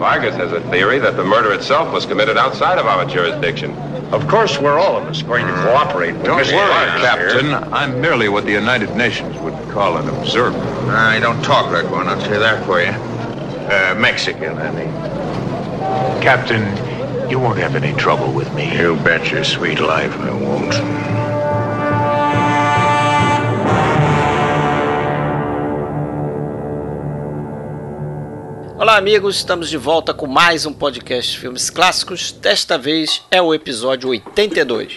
Vargas has a theory that the murder itself was committed outside of our jurisdiction. Of course, we're all of us going to cooperate with Don't Mr. worry, Vargas Captain. here. I'm merely what the United Nations would call an observer. I don't talk, Red One. I'll say that for you. Uh, Mexican, I mean. Captain, you won't have any trouble with me. You bet your sweet life I won't. Olá, amigos, estamos de volta com mais um podcast filmes clássicos. Desta vez é o episódio 82.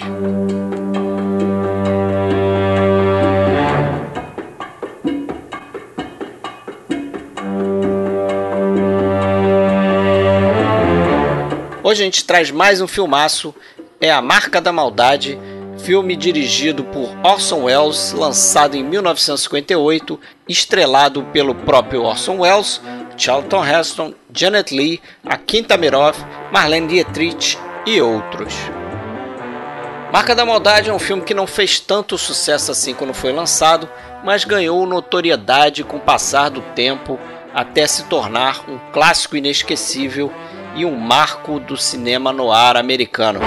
Hoje a gente traz mais um filmaço, é A Marca da Maldade, filme dirigido por Orson Welles, lançado em 1958, estrelado pelo próprio Orson Welles, Charlton Heston, Janet Leigh, Akin Tamiroff, Marlene Dietrich e outros. Marca da Maldade é um filme que não fez tanto sucesso assim quando foi lançado, mas ganhou notoriedade com o passar do tempo até se tornar um clássico inesquecível e um marco do cinema noir americano.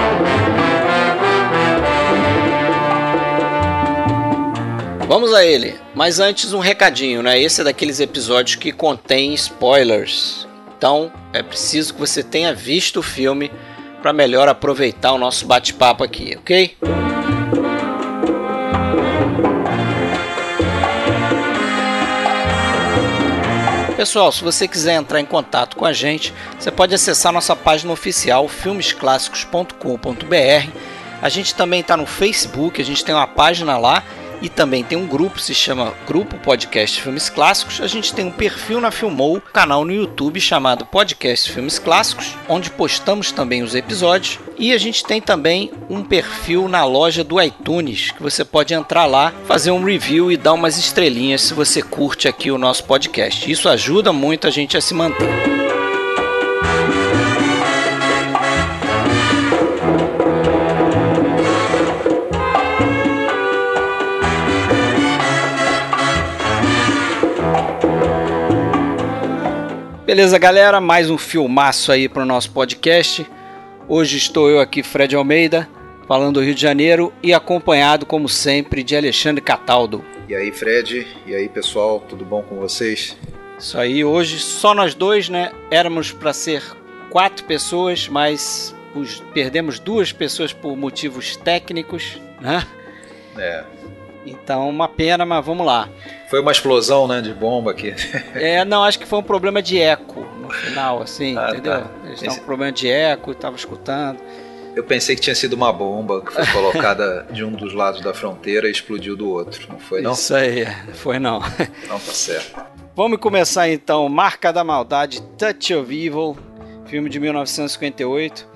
Vamos a ele, mas antes um recadinho, né? Esse é daqueles episódios que contém spoilers. Então é preciso que você tenha visto o filme para melhor aproveitar o nosso bate-papo aqui, ok? Pessoal, se você quiser entrar em contato com a gente, você pode acessar nossa página oficial filmesclassicos.com.br. A gente também está no Facebook, a gente tem uma página lá e também tem um grupo, se chama Grupo Podcast Filmes Clássicos. A gente tem um perfil na Filmou, canal no YouTube chamado Podcast Filmes Clássicos, onde postamos também os episódios. E a gente tem também um perfil na loja do iTunes, que você pode entrar lá, fazer um review e dar umas estrelinhas se você curte aqui o nosso podcast. Isso ajuda muito a gente a se manter. Beleza, galera? Mais um filmaço aí para o nosso podcast. Hoje estou eu aqui, Fred Almeida, falando do Rio de Janeiro e acompanhado, como sempre, de Alexandre Cataldo. E aí, Fred? E aí, pessoal? Tudo bom com vocês? Isso aí, hoje só nós dois, né? Éramos para ser quatro pessoas, mas os- perdemos duas pessoas por motivos técnicos, né? É. Então, uma pena, mas vamos lá. Foi uma explosão, né, de bomba aqui. É, não, acho que foi um problema de eco no final, assim, Ah, entendeu? tá. Eles estavam Esse- com problema de eco, estavam escutando. Eu pensei que tinha sido uma bomba que foi colocada de um dos lados da fronteira e explodiu do outro. Não foi, não? Isso aí, foi não. Não, tá certo. Vamos começar então. Marca da Maldade, Touch of Evil, filme de 1958.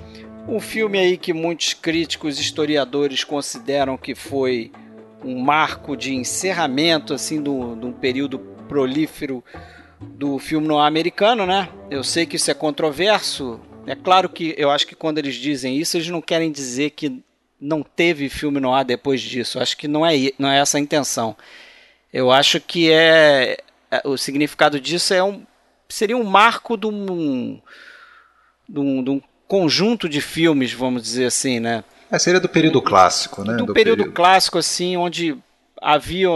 Um filme aí que muitos críticos e historiadores consideram que foi um marco de encerramento assim de um período prolífero do filme no americano, né? Eu sei que isso é controverso. É claro que eu acho que quando eles dizem isso, eles não querem dizer que não teve filme no ar depois disso. Acho que não é, não é essa a intenção. Eu acho que é é, o significado disso é um seria um marco de um, de um, de um conjunto de filmes, vamos dizer assim, né? É, seria do período clássico, né? do, período, clássico assim, onde havia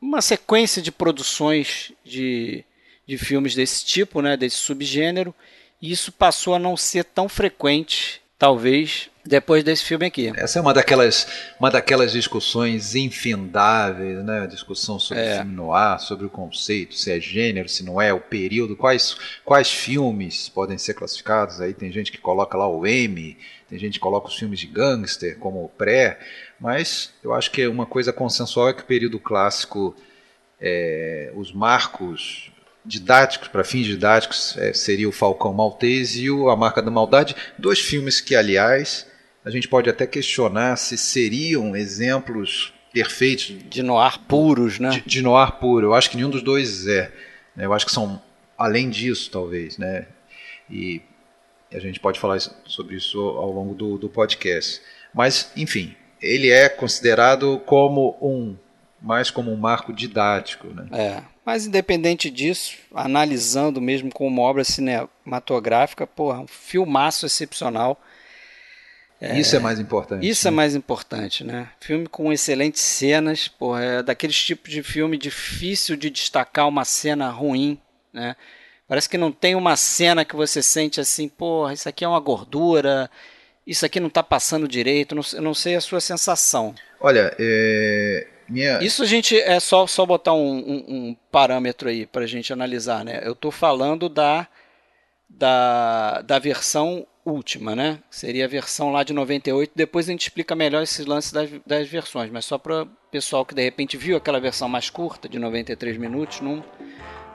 uma sequência de produções de, de filmes desse tipo, né, desse subgênero, e isso passou a não ser tão frequente, talvez, depois desse filme aqui. Essa é uma daquelas, uma daquelas discussões infindáveis, né? Discussão sobre É. filme no ar, sobre o conceito, se é gênero, se não é, o período, quais, quais filmes podem ser classificados. Aí tem gente que coloca lá o M, tem gente que coloca os filmes de gangster como o pré, mas eu acho que uma coisa consensual é que o período clássico, é, os marcos didáticos, para fins didáticos, é, seria o Falcão Maltese e o A Marca da Maldade, dois filmes que, aliás, a gente pode até questionar se seriam exemplos perfeitos De noir puros, né? de, de noir puro. Eu acho que nenhum dos dois é. né? Eu acho que são além disso, talvez, né? E a gente pode falar sobre isso ao longo do, do podcast. Mas, enfim, ele é considerado como um mais como um marco didático, né? É. Mas independente disso, analisando mesmo como obra cinematográfica, porra, um filmaço excepcional. É, isso é mais importante. Isso é né? é mais importante, né? Filme com excelentes cenas, porra, é daqueles tipos de filme difícil de destacar uma cena ruim, né? Parece que não tem uma cena que você sente assim, porra, isso aqui é uma gordura, isso aqui não está passando direito, não, eu não sei a sua sensação. Olha, é, minha... Isso a gente é só, só botar um, um, um parâmetro aí para a gente analisar, né? Eu estou falando da, da, da versão última, né? Seria a versão lá de 98. Depois a gente explica melhor esses lances das, das versões, mas só para o pessoal que de repente viu aquela versão mais curta, de 93 minutos, não,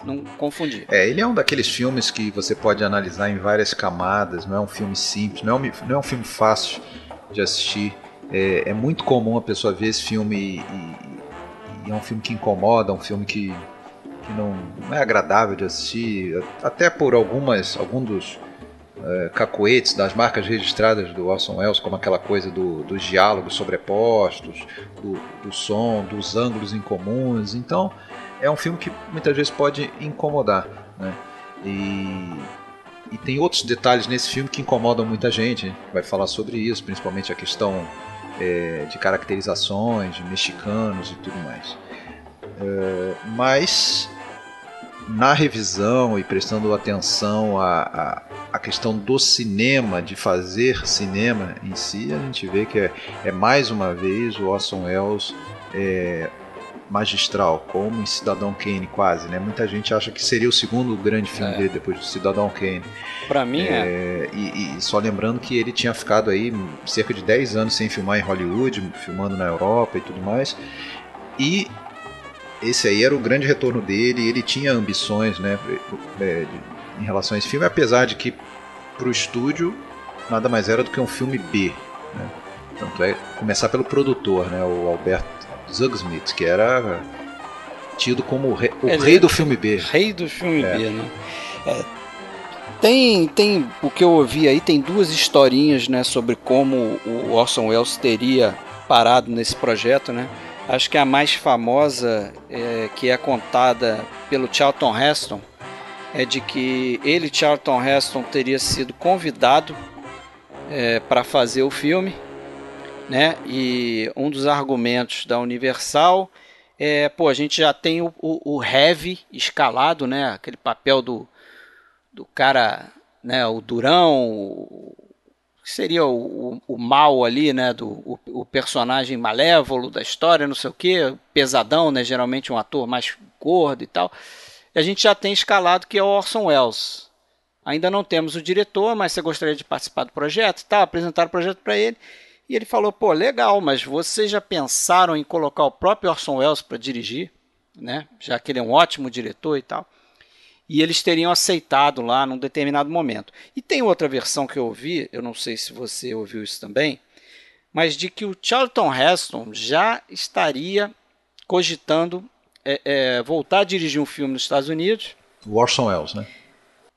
não confundir. É, ele é um daqueles filmes que você pode analisar em várias camadas, não é um filme simples, não é um, não é um filme fácil de assistir. É, é muito comum a pessoa ver esse filme e, e, e é um filme que incomoda, um filme que, que não, não, é agradável de assistir, até por algumas, alguns dos é, cacoetes das marcas registradas do Orson Welles, como aquela coisa do, dos diálogos sobrepostos, do, do som, dos ângulos incomuns. Então, é um filme que muitas vezes pode incomodar, né? E, e tem outros detalhes nesse filme que incomodam muita gente. Vai falar sobre isso, principalmente a questão é, de caracterizações de mexicanos e tudo mais. É, mas na revisão e prestando atenção à, à, à, questão do cinema, de fazer cinema em si, a gente vê que é, é mais uma vez o Orson Welles é, magistral, como em Cidadão Kane, quase, né? Muita gente acha que seria o segundo grande filme é. dele depois do Cidadão Kane. Para mim é. é. E, e, só lembrando que ele tinha ficado aí cerca de 10 anos sem filmar em Hollywood, filmando na Europa e tudo mais. E esse aí era o grande retorno dele, ele tinha ambições, né, é, em relação a esse filme, apesar de que para o estúdio nada mais era do que um filme B, né? Tanto é começar pelo produtor, né, o Alberto Zugsmith, que era tido como o rei, o rei do filme B. Rei do filme é. B, né? É, tem, tem o que eu ouvi aí, tem duas historinhas, né, sobre como o Orson Welles teria parado nesse projeto, né? Acho que a mais famosa, é, que é contada pelo Charlton Heston, é de que ele, Charlton Heston, teria sido convidado é, para fazer o filme né? E um dos argumentos da Universal é, pô, a gente já tem o, o, o heavy escalado, né? Aquele papel do, do cara, né? O durão, o, que seria o, o, o, mal ali, né? Do, o, o, personagem malévolo da história, não sei o que, pesadão, né? Geralmente um ator mais gordo e tal. E a gente já tem escalado que é o Orson Welles. Ainda não temos o diretor, mas você gostaria de participar do projeto tal, apresentar o projeto para ele. E ele falou: pô, legal, mas vocês já pensaram em colocar o próprio Orson Welles para dirigir, né? Já que ele é um ótimo diretor e tal. E eles teriam aceitado lá num determinado momento. E tem outra versão que eu ouvi, eu não sei se você ouviu isso também, mas de que o Charlton Heston já estaria cogitando é, é, voltar a dirigir um filme nos Estados Unidos. O Orson Welles, né?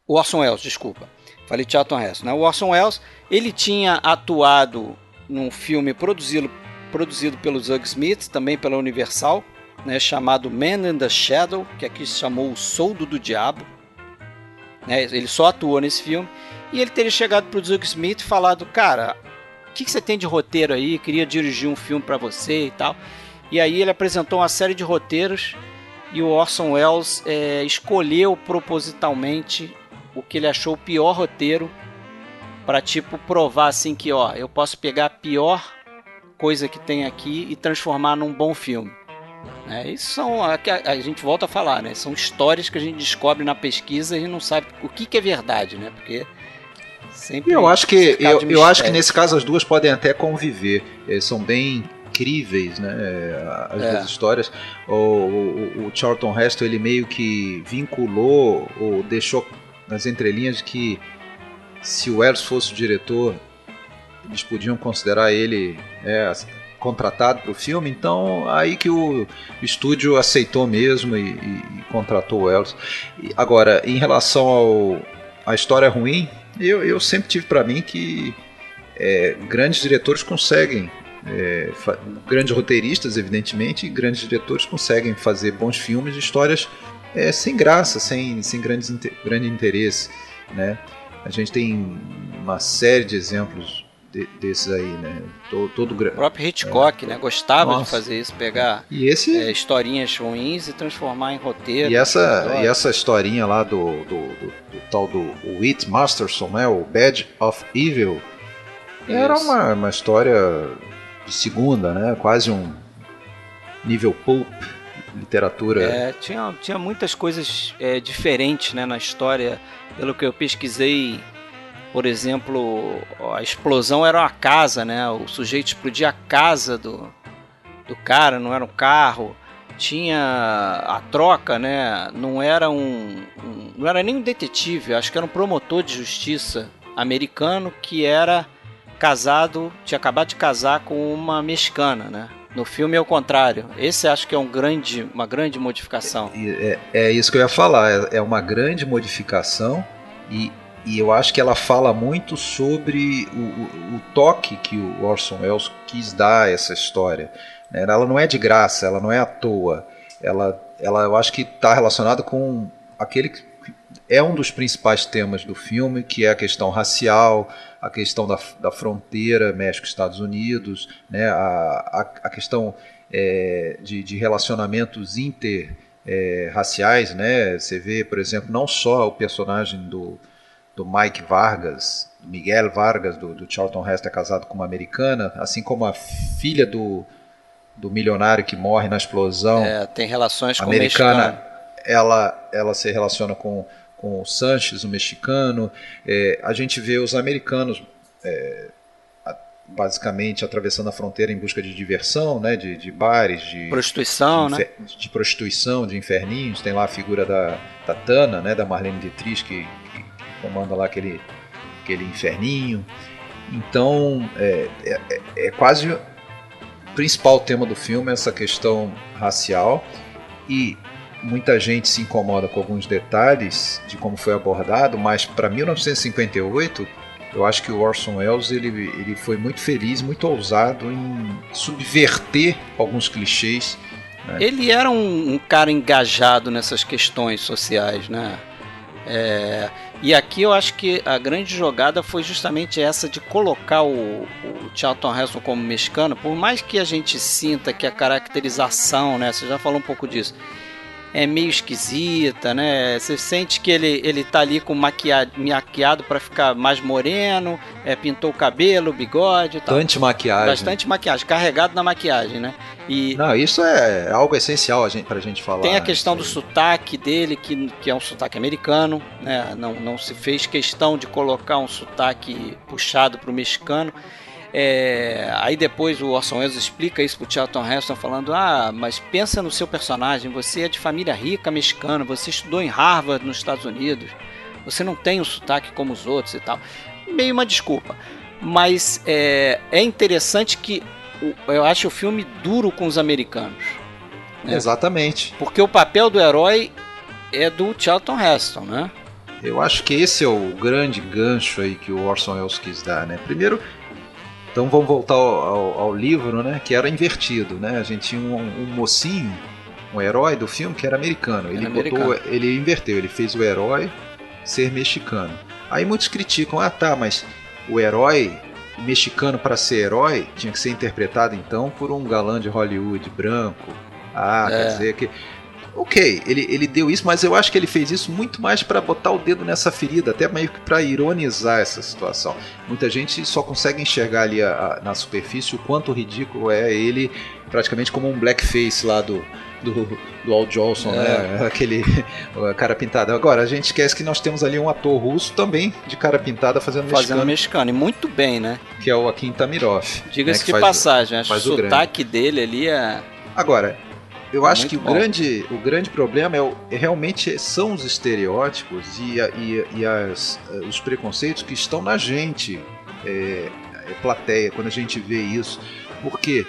O Orson Welles, desculpa. Falei Charlton Heston. Né? O Orson Welles, ele tinha atuado num filme produzido, produzido pelo Zug Smith, também pela Universal, né, chamado Man in the Shadow, que aqui se chamou O Soldo do Diabo. Né, ele só atuou nesse filme. E ele teria chegado para o Zug Smith e falado: Cara, o que, que, você tem de roteiro aí? Queria dirigir um filme para você e tal. E aí ele apresentou uma série de roteiros e o Orson Welles é, escolheu propositalmente o que ele achou o pior roteiro para tipo provar assim que ó, eu posso pegar a pior coisa que tem aqui e transformar num bom filme. É, isso são a, a, gente volta a falar, né? São histórias que a gente descobre na pesquisa e não sabe o que, que é verdade, né? Porque sempre eu acho que eu, eu acho que nesse caso as duas podem até conviver. É, são bem incríveis, né? As é. duas histórias. O, o, o Charlton Heston ele meio que vinculou ou deixou nas entrelinhas que se o Eros fosse o diretor, eles podiam considerar ele é, contratado para o filme, então aí que o estúdio aceitou mesmo e, e, e contratou o Eros. agora, em relação ao a história ruim, eu, eu sempre tive para mim que é, grandes diretores conseguem é, grandes roteiristas, evidentemente, e grandes diretores conseguem fazer bons filmes, histórias é, sem graça, sem, sem grandes, grande interesse, né? A gente tem uma série de exemplos de, desses aí, né? Todo, todo o próprio Hitchcock, é. né? Gostava Nossa. de fazer isso, pegar e esse... É, historinhas ruins e transformar em roteiro. E essa, e essa historinha lá do, do, do, do tal do Whit Masterson, né? O Badge of Evil, isso. era uma, uma história de segunda, né? Quase um nível pulp literatura. É, tinha, tinha muitas coisas é, diferentes né, na história. Pelo que eu pesquisei, por exemplo, a explosão era uma casa, né? O sujeito explodia a casa do, do cara, não era um carro. Tinha a troca, né? Não era um, um não era nem um detetive, acho que era um promotor de justiça americano que era casado, tinha acabado de casar com uma mexicana, né? No filme é o contrário. Esse acho que é um grande, uma grande modificação. É, é, é isso que eu ia falar. É, é uma grande modificação e e eu acho que ela fala muito sobre o, o, o toque que o Orson Welles quis dar a essa história. Né? Ela não é de graça, ela não é à toa. Ela, ela eu acho que está relacionada com aquele que é um dos principais temas do filme, que é a questão racial, a questão da, da fronteira México-Estados Unidos, né? a, a, a questão é, de, de relacionamentos interraciais. É, né? Você vê, por exemplo, não só o personagem do do Mike Vargas, Miguel Vargas, do, do Charlton Heston, é casado com uma americana, assim como a filha do, do milionário que morre na explosão. É, tem relações com americana, o mexicano. Ela, ela se relaciona com, com o Sanches, o mexicano. É, a gente vê os americanos é, basicamente atravessando a fronteira em busca de diversão, né, de, de bares, de prostituição, de, né? de prostituição, de inferninhos. Tem lá a figura da, da Tana, né, da Marlene Dietrich, que, comanda lá aquele, aquele inferninho. Então, é, é, é, quase o principal tema do filme essa questão racial e muita gente se incomoda com alguns detalhes de como foi abordado, mas para 1958 eu acho que o Orson Welles ele, ele foi muito feliz, muito ousado em subverter alguns clichês. Né? Ele era um, um, cara engajado nessas questões sociais, né? É, e aqui eu acho que a grande jogada foi justamente essa de colocar o, o Charlton Heston como mexicano, por mais que a gente sinta que a caracterização, né, você já falou um pouco disso, é meio esquisita, né? Você sente que ele, ele tá ali com maquiado, maquiado para ficar mais moreno, é, pintou o cabelo, o bigode e tal. Bastante maquiagem. Bastante maquiagem, carregado na maquiagem, né? E Não, isso é algo essencial a gente, pra gente falar. Tem a questão do sotaque dele, que, que é um sotaque americano, né? Não, não se fez questão de colocar um sotaque puxado pro mexicano. É, aí depois o Orson Welles explica isso pro Charlton Heston falando: "Ah, mas pensa no seu personagem, você é de família rica mexicana, você estudou em Harvard nos Estados Unidos. Você não tem o sotaque como os outros e tal". Meio uma desculpa. Mas é, é interessante que eu acho o filme duro com os americanos. Né? Exatamente. Porque o papel do herói é do Charlton Heston, né? Eu acho que esse é o grande gancho aí que o Orson Welles quis dar, né? Primeiro, então vamos voltar ao, ao, ao, livro, né? Que era invertido, né? A gente tinha um, um mocinho, um herói do filme que era americano. Ele era botou, americano. ele inverteu, ele fez o herói ser mexicano. Aí muitos criticam, ah tá, mas o herói mexicano para ser herói tinha que ser interpretado então por um galã de Hollywood branco. Ah, é. quer dizer que Ok, ele, ele deu isso, mas eu acho que ele fez isso muito mais para botar o dedo nessa ferida, até meio que para ironizar essa situação. Muita gente só consegue enxergar ali a, a, na superfície o quanto ridículo é ele, praticamente como um blackface lá do, do, do Al Jolson, né? é. né? Aquele cara pintado. Agora, a gente esquece que nós temos ali um ator russo também de cara pintada fazendo, fazendo mexicano. mexicano. E muito bem, né? Que é o Akin Tamirov. Diga-se né, de passagem, acho que o sotaque dele ali é. Agora, eu acho que o grande, o grande problema é, o, é, realmente são os estereótipos e, a, e, e as, eh, os preconceitos que estão na gente, é, é, plateia, quando a gente vê isso. Porque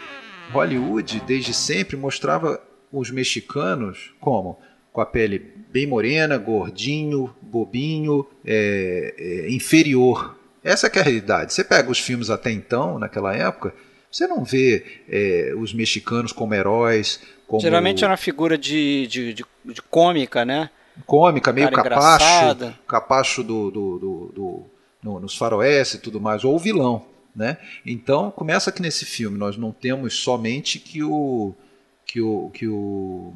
Hollywood, desde sempre, mostrava os mexicanos como? Com a pele bem morena, gordinho, bobinho, é, inferior. Essa é a realidade. Você pega os filmes até então, naquela época, Você não vê é, os mexicanos como heróis. Como Geralmente é uma figura de, de, de, de cômica, né? Cômica, meio capacho. engraçada. Capacho do, do, do, do- no- nos faroeste e tudo mais, ou o vilão. Né? Então começa que nesse filme nós não temos somente que o que o, que o,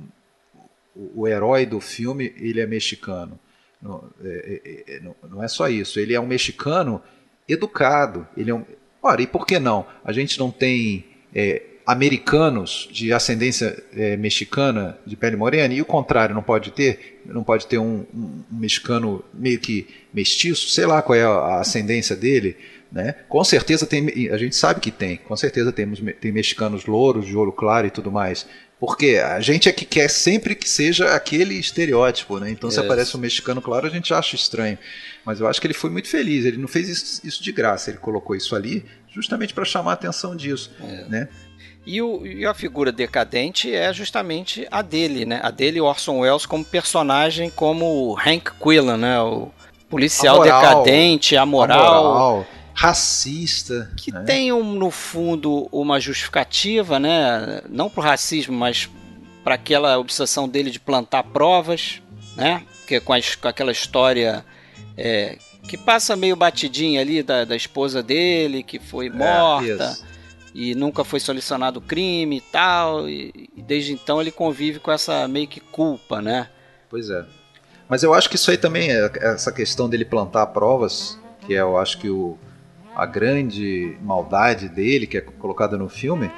o, herói do filme ele é mexicano. Não é, é- é- não é só isso. Ele é um mexicano educado. Ele é um... Ora, e por que não? A gente não tem é, americanos de ascendência é, mexicana, de pele morena, e o contrário, não pode ter? Não pode ter um, um- um mexicano meio que mestiço? Sei lá qual é a ascendência dele. Né? Com certeza tem, a gente sabe que tem, com certeza temos, tem mexicanos louros, de olho claro e tudo mais. Porque a gente é que quer sempre que seja aquele estereótipo, né? Então se aparece um mexicano claro, a gente acha estranho. Mas eu acho que ele foi muito feliz, ele não fez isso, isso de graça, ele colocou isso ali justamente para chamar a atenção disso, né? E, o- e a figura decadente é justamente a dele, né? A dele, Orson Welles, como personagem, como o Hank Quillan, né? O policial Amoral. decadente, amoral, Amoral, racista, que né? tem um, no fundo uma justificativa, né? Não pro racismo, mas para aquela obsessão dele de plantar provas, né? Que é com, a his- com aquela história é, que passa meio batidinha ali da, da esposa dele, que foi É, morta isso. E nunca foi solucionado o crime e tal. E, e desde então ele convive com essa meio que culpa, né? Pois é. Mas eu acho que isso aí também, é essa questão dele plantar provas, que é, eu acho que o, a grande maldade dele, que é colocada no filme,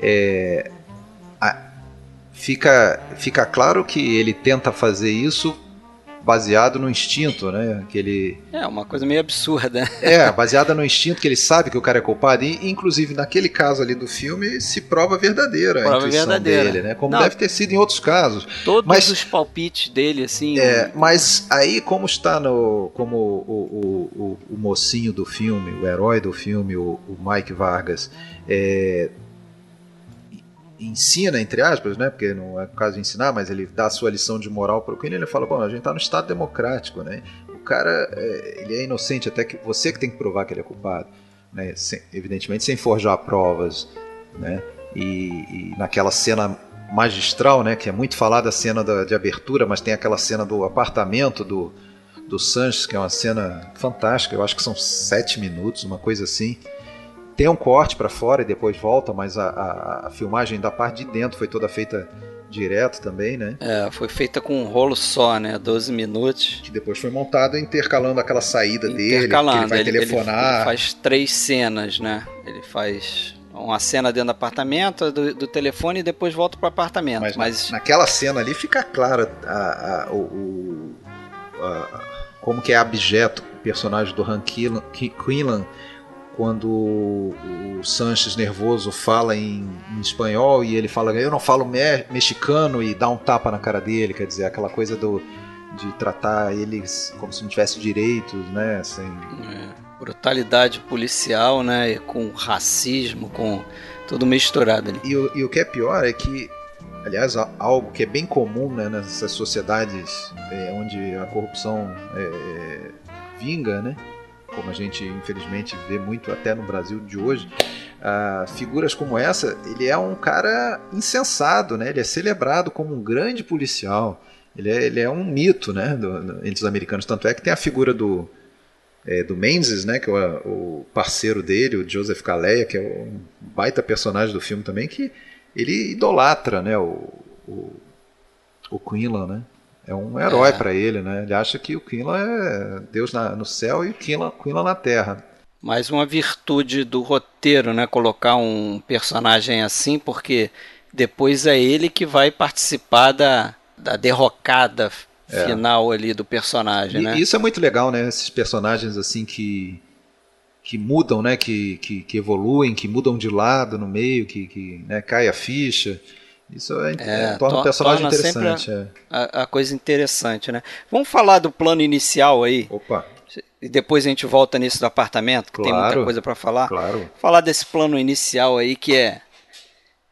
é, a- fica, fica claro que ele tenta fazer isso baseado no instinto, né? Que ele, É uma coisa meio absurda. é, baseada no instinto que ele sabe que o cara é culpado. E, inclusive, naquele caso ali do filme, se prova verdadeira a Prova intuição verdadeira. dele, né? Como Não. deve ter sido em outros casos. Todos Mas- os palpites dele, assim. É, mas aí como está no como o, o, o, o mocinho do filme, o herói do filme, o, o Mike Vargas, é, ensina entre aspas, né? Porque não é caso de ensinar, mas ele dá a sua lição de moral para o Queen. Ele fala, bom, a gente está no Estado democrático, né? O cara, é, ele é inocente até que você que tem que provar que ele é culpado, né? Sem- evidentemente sem forjar provas, né? E, e naquela cena magistral, né? Que é muito falada a cena da- de abertura, mas tem aquela cena do apartamento do, do Sanches, que é uma cena fantástica. Eu acho que são sete minutos, uma coisa assim. Tem um corte para fora e depois volta, mas a, a- a filmagem da parte de dentro foi toda feita direto também, né? É, foi feita com um rolo só, né? 12 minutos. Que depois foi montada intercalando aquela saída dele, que ele Intercalando. vai Ele, ele- telefonar. ele faz três cenas, né? Ele faz uma cena dentro do apartamento, do, do telefone e depois volta pro apartamento. Mas, Mas, na- naquela cena ali fica claro a, a- o, a- como que é abjeto o personagem do Han Quinlan quando o, Sanches nervoso fala em, em espanhol e ele fala eu não falo me- mexicano e dá um tapa na cara dele, quer dizer, aquela coisa do de tratar eles como se não tivesse direitos, né? Sem, é, brutalidade policial, né? e Com racismo, com tudo misturado ali. E o, e o que é pior é que, aliás, algo que é bem comum né, nessas sociedades é, onde a corrupção é, é, vinga, né? Como a gente infelizmente vê muito até no Brasil de hoje, ah, figuras como essa, ele é um cara insensado, né? Ele é celebrado como um grande policial. Ele é, ele é um mito, né? do- do- entre os americanos. Tanto é que tem a figura do é, do Menzies, né, que é o, o parceiro dele, o Joseph Kaleya, que é um baita personagem do filme também, que ele idolatra, né, o, o, o Quinlan, né? É um herói É. pra ele, né? Ele acha que o Quinlan é Deus na- no céu e o Quinlan, Quinlan na terra. Mais uma virtude do roteiro, né? Colocar um personagem assim, porque depois é ele que vai participar da, da derrocada final ali do personagem, E né? isso é muito legal, né? Esses personagens assim que que mudam, né? Que, que, que evoluem, que mudam de lado no meio, que, que né? cai a ficha. Isso é, É, torna o personagem torna interessante. é. A, a coisa interessante, né? Vamos falar do plano inicial aí, Opa, e depois a gente volta nisso do apartamento, que tem muita Claro. coisa para falar. claro. Falar desse plano inicial aí que é,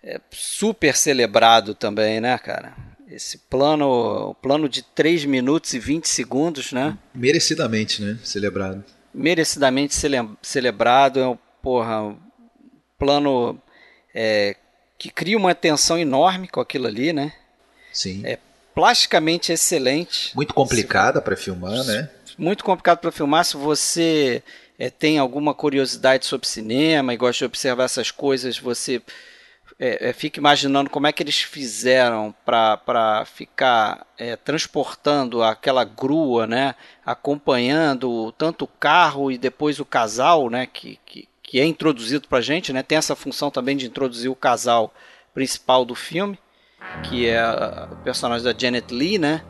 é super celebrado também, né, cara? Esse plano, o plano de 3 minutos e 20 segundos, né? Merecidamente, né? Celebrado. Merecidamente cele- celebrado, é um, porra, um plano é, que cria uma tensão enorme com aquilo ali, né? Sim. É plasticamente excelente. Muito complicada para filmar, né? Muito complicado para filmar. Se você é, tem alguma curiosidade sobre cinema e gosta de observar essas coisas, você é, é, fica imaginando como é que eles fizeram para ficar é, transportando aquela grua, né, acompanhando tanto o carro e depois o casal, né, que, que, que é introduzido para a gente, né, tem essa função também de introduzir o casal principal do filme, que é o personagem da Janet Lee, né,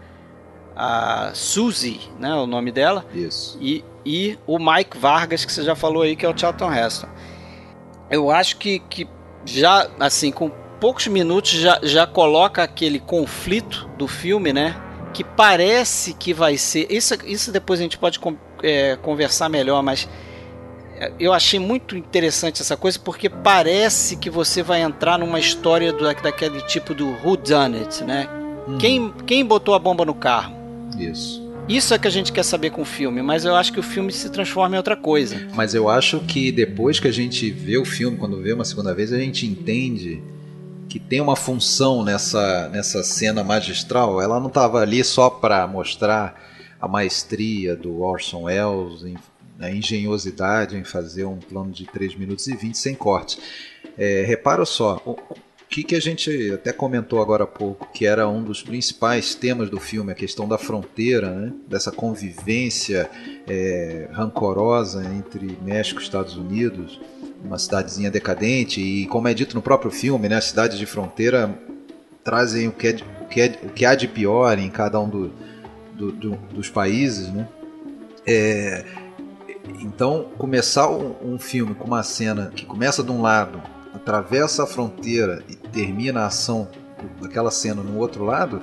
a Suzy, né, o nome dela. Isso. E, e o Mike Vargas, que você já falou aí, que é o Charlton Heston. Eu acho que, que já, assim, com poucos minutos já, já coloca aquele conflito do filme, né? Que parece que vai ser. Isso, isso depois a gente pode é, conversar melhor, mas é, eu achei muito interessante essa coisa porque parece que você vai entrar numa história do, daquele tipo do Who Done It, né? Hum. Quem, quem botou a bomba no carro? Isso. Isso é que a gente quer saber com o filme, mas eu acho que o filme se transforma em outra coisa. Mas eu acho que depois que a gente vê o filme, quando vê uma segunda vez, a gente entende que tem uma função nessa, nessa cena magistral. Ela não estava ali só para mostrar a maestria do Orson Welles, em, a engenhosidade em fazer um plano de 3 minutos e 20 sem corte. É, repara só, que, que a gente até comentou agora há pouco, que era um dos principais temas do filme, a questão da fronteira, né? dessa convivência é, rancorosa entre México e Estados Unidos, uma cidadezinha decadente, e como é dito no próprio filme, né? as cidades de fronteira trazem o que, é, o que, é, o que há de pior em cada um do, do, do, dos países. Né? É, então, começar um, um filme com uma cena que começa de um lado atravessa a fronteira e termina a ação daquela cena no outro lado,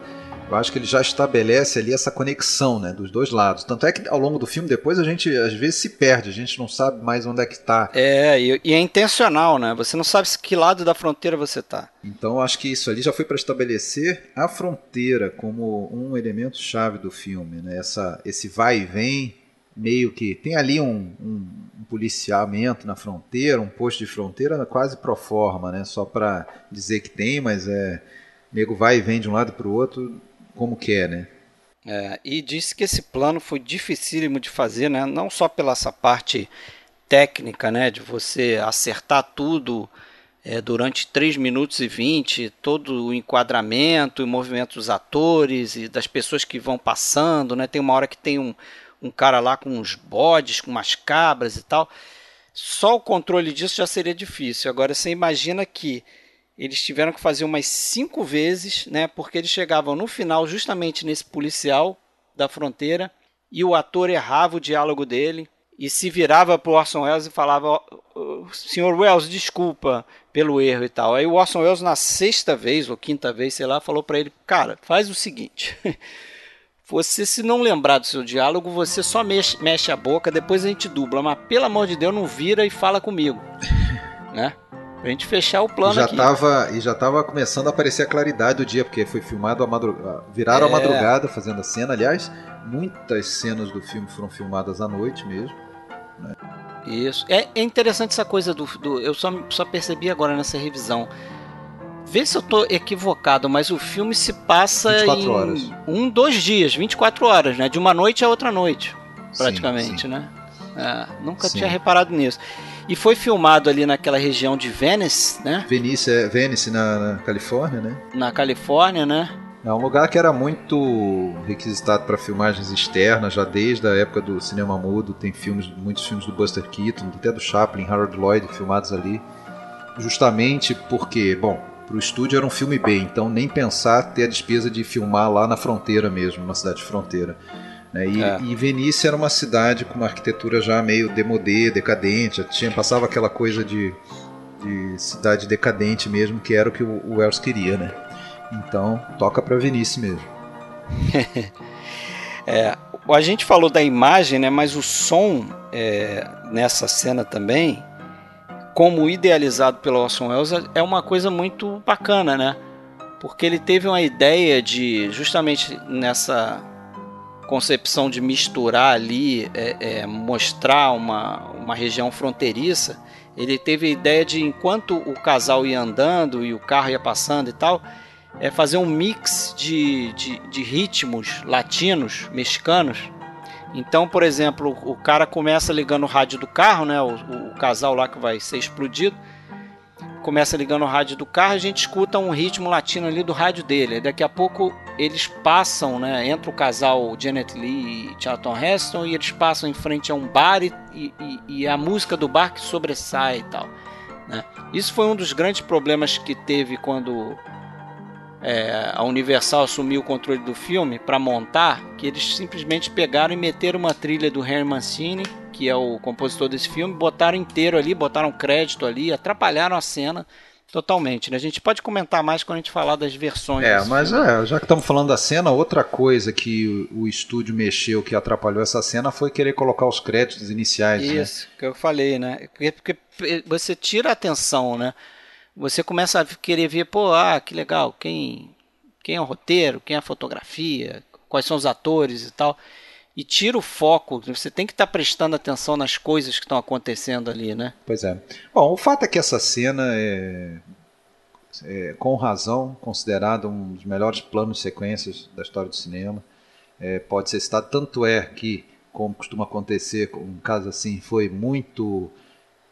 eu acho que ele já estabelece ali essa conexão né, dos dois lados. Tanto é que ao longo do filme, depois a gente às vezes se perde, a gente não sabe mais onde é que está. É, e, e, é intencional, né? Você não sabe que lado da fronteira você está. Então eu acho que isso ali já foi para estabelecer a fronteira como um elemento chave do filme, né? Essa, esse vai e vem, meio que. Tem ali um, um policiamento na fronteira, um posto de fronteira quase pro forma, né? Só para dizer que tem, mas é nego vai e vem de um lado para o outro como quer, né? É, e disse que esse plano foi dificílimo de fazer, né? Não só pela essa parte técnica, né? De você acertar tudo é, durante 3 minutos e 20, todo o enquadramento e movimento dos atores e das pessoas que vão passando, né? Tem uma hora que tem um, um cara lá com uns bodes, com umas cabras e tal. Só o controle disso já seria difícil. Agora você imagina que eles tiveram que fazer umas cinco vezes, né? Porque eles chegavam no final justamente nesse policial da fronteira e o ator errava o diálogo dele e se virava para o Orson Welles e falava: Senhor Welles, desculpa pelo erro e tal. Aí o Orson Welles na sexta vez ou quinta vez, sei lá, falou para ele: Cara, faz o seguinte. Você, se não lembrar do seu diálogo, você só mexe, mexe a boca, depois a gente dubla. Mas pelo amor de Deus, não vira e fala comigo. né? Pra gente fechar o plano já aqui. Tava, e já tava começando a aparecer a claridade do dia, porque foi filmado a madrugada. Viraram é. a madrugada fazendo a cena. Aliás, muitas cenas do filme foram filmadas à noite mesmo. Né? Isso. É, é, interessante essa coisa do. do eu só, só percebi agora nessa revisão Vê se eu tô equivocado, mas o filme se passa em horas. um, dois dias, 24 horas, né? De uma noite a outra noite, praticamente, sim, sim. né? É, nunca sim. tinha reparado nisso. E foi filmado ali naquela região de Venice, né? Venice, é, Venice na, na Califórnia, né? Na Califórnia, né? É um lugar que era muito requisitado para filmagens externas, já desde a época do cinema mudo. Tem filmes, muitos filmes do Buster Keaton, até do Chaplin, Harold Lloyd, filmados ali. Justamente porque, bom, para o estúdio era um filme B, então nem pensar ter a despesa de filmar lá na fronteira mesmo, numa cidade de fronteira. Né? E, é. e Venícia era uma cidade com uma arquitetura já meio demodê, decadente, tinha, passava aquela coisa de, de cidade decadente mesmo, que era o que o, o Wells queria, né? Então, toca para Venícia mesmo. é, a gente falou da imagem, né? Mas o som é, nessa cena também como idealizado pelo Orson Welles é uma coisa muito bacana, né? Porque ele teve uma ideia de justamente nessa concepção de misturar ali, é, é, mostrar uma, uma região fronteiriça, ele teve a ideia de, enquanto o casal ia andando e o carro ia passando e tal, é fazer um mix de, de, de ritmos latinos, mexicanos. Então, por exemplo, o cara começa ligando o rádio do carro, né? O, o casal lá que vai ser explodido começa ligando o rádio do carro, a gente escuta um ritmo latino ali do rádio dele. Daqui a pouco eles passam, né? Entra o casal Janet Lee e Charlton Heston e eles passam em frente a um bar e, e, e a música do bar que sobressai e tal. Né? Isso foi um dos grandes problemas que teve quando é, a Universal assumiu o controle do filme para montar, que eles simplesmente pegaram e meteram uma trilha do Harry Mancini, que é o compositor desse filme, botaram inteiro ali, botaram crédito ali, atrapalharam a cena totalmente. Né? A gente pode comentar mais quando a gente falar das versões. É, mas é, já que estamos falando da cena, outra coisa que o, o, estúdio mexeu que atrapalhou essa cena foi querer colocar os créditos iniciais. Né? Isso, né? que eu falei, né? Porque, porque você tira a atenção, né? Você começa a querer ver, pô, ah, que legal, quem, quem é o roteiro, quem é a fotografia, quais são os atores e tal. E tira o foco, você tem que estar tá prestando atenção nas coisas que estão acontecendo ali, né? Pois é. Bom, o fato é que essa cena é, é com razão, considerada um dos melhores planos sequências da história do cinema. É, pode ser citado, tanto é que, como costuma acontecer, um caso assim, foi muito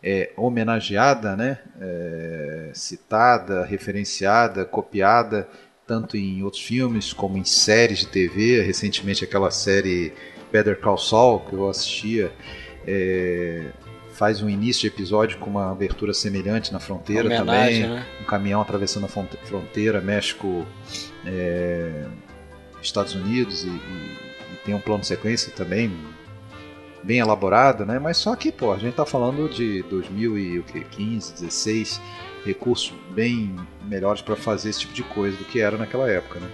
é, homenageada, né? É, citada, referenciada, copiada, tanto em outros filmes como em séries de TV. Recentemente, aquela série Better Call Saul, que eu assistia, é, faz um início de episódio com uma abertura semelhante na fronteira Homenagem, também. Né? Um caminhão atravessando a fronteira, México, é, Estados Unidos, e, e, e tem um plano de sequência também bem elaborado, né? Mas só que, pô, a gente tá falando de 2015, 16, recursos bem melhores para fazer esse tipo de coisa do que era naquela época, né?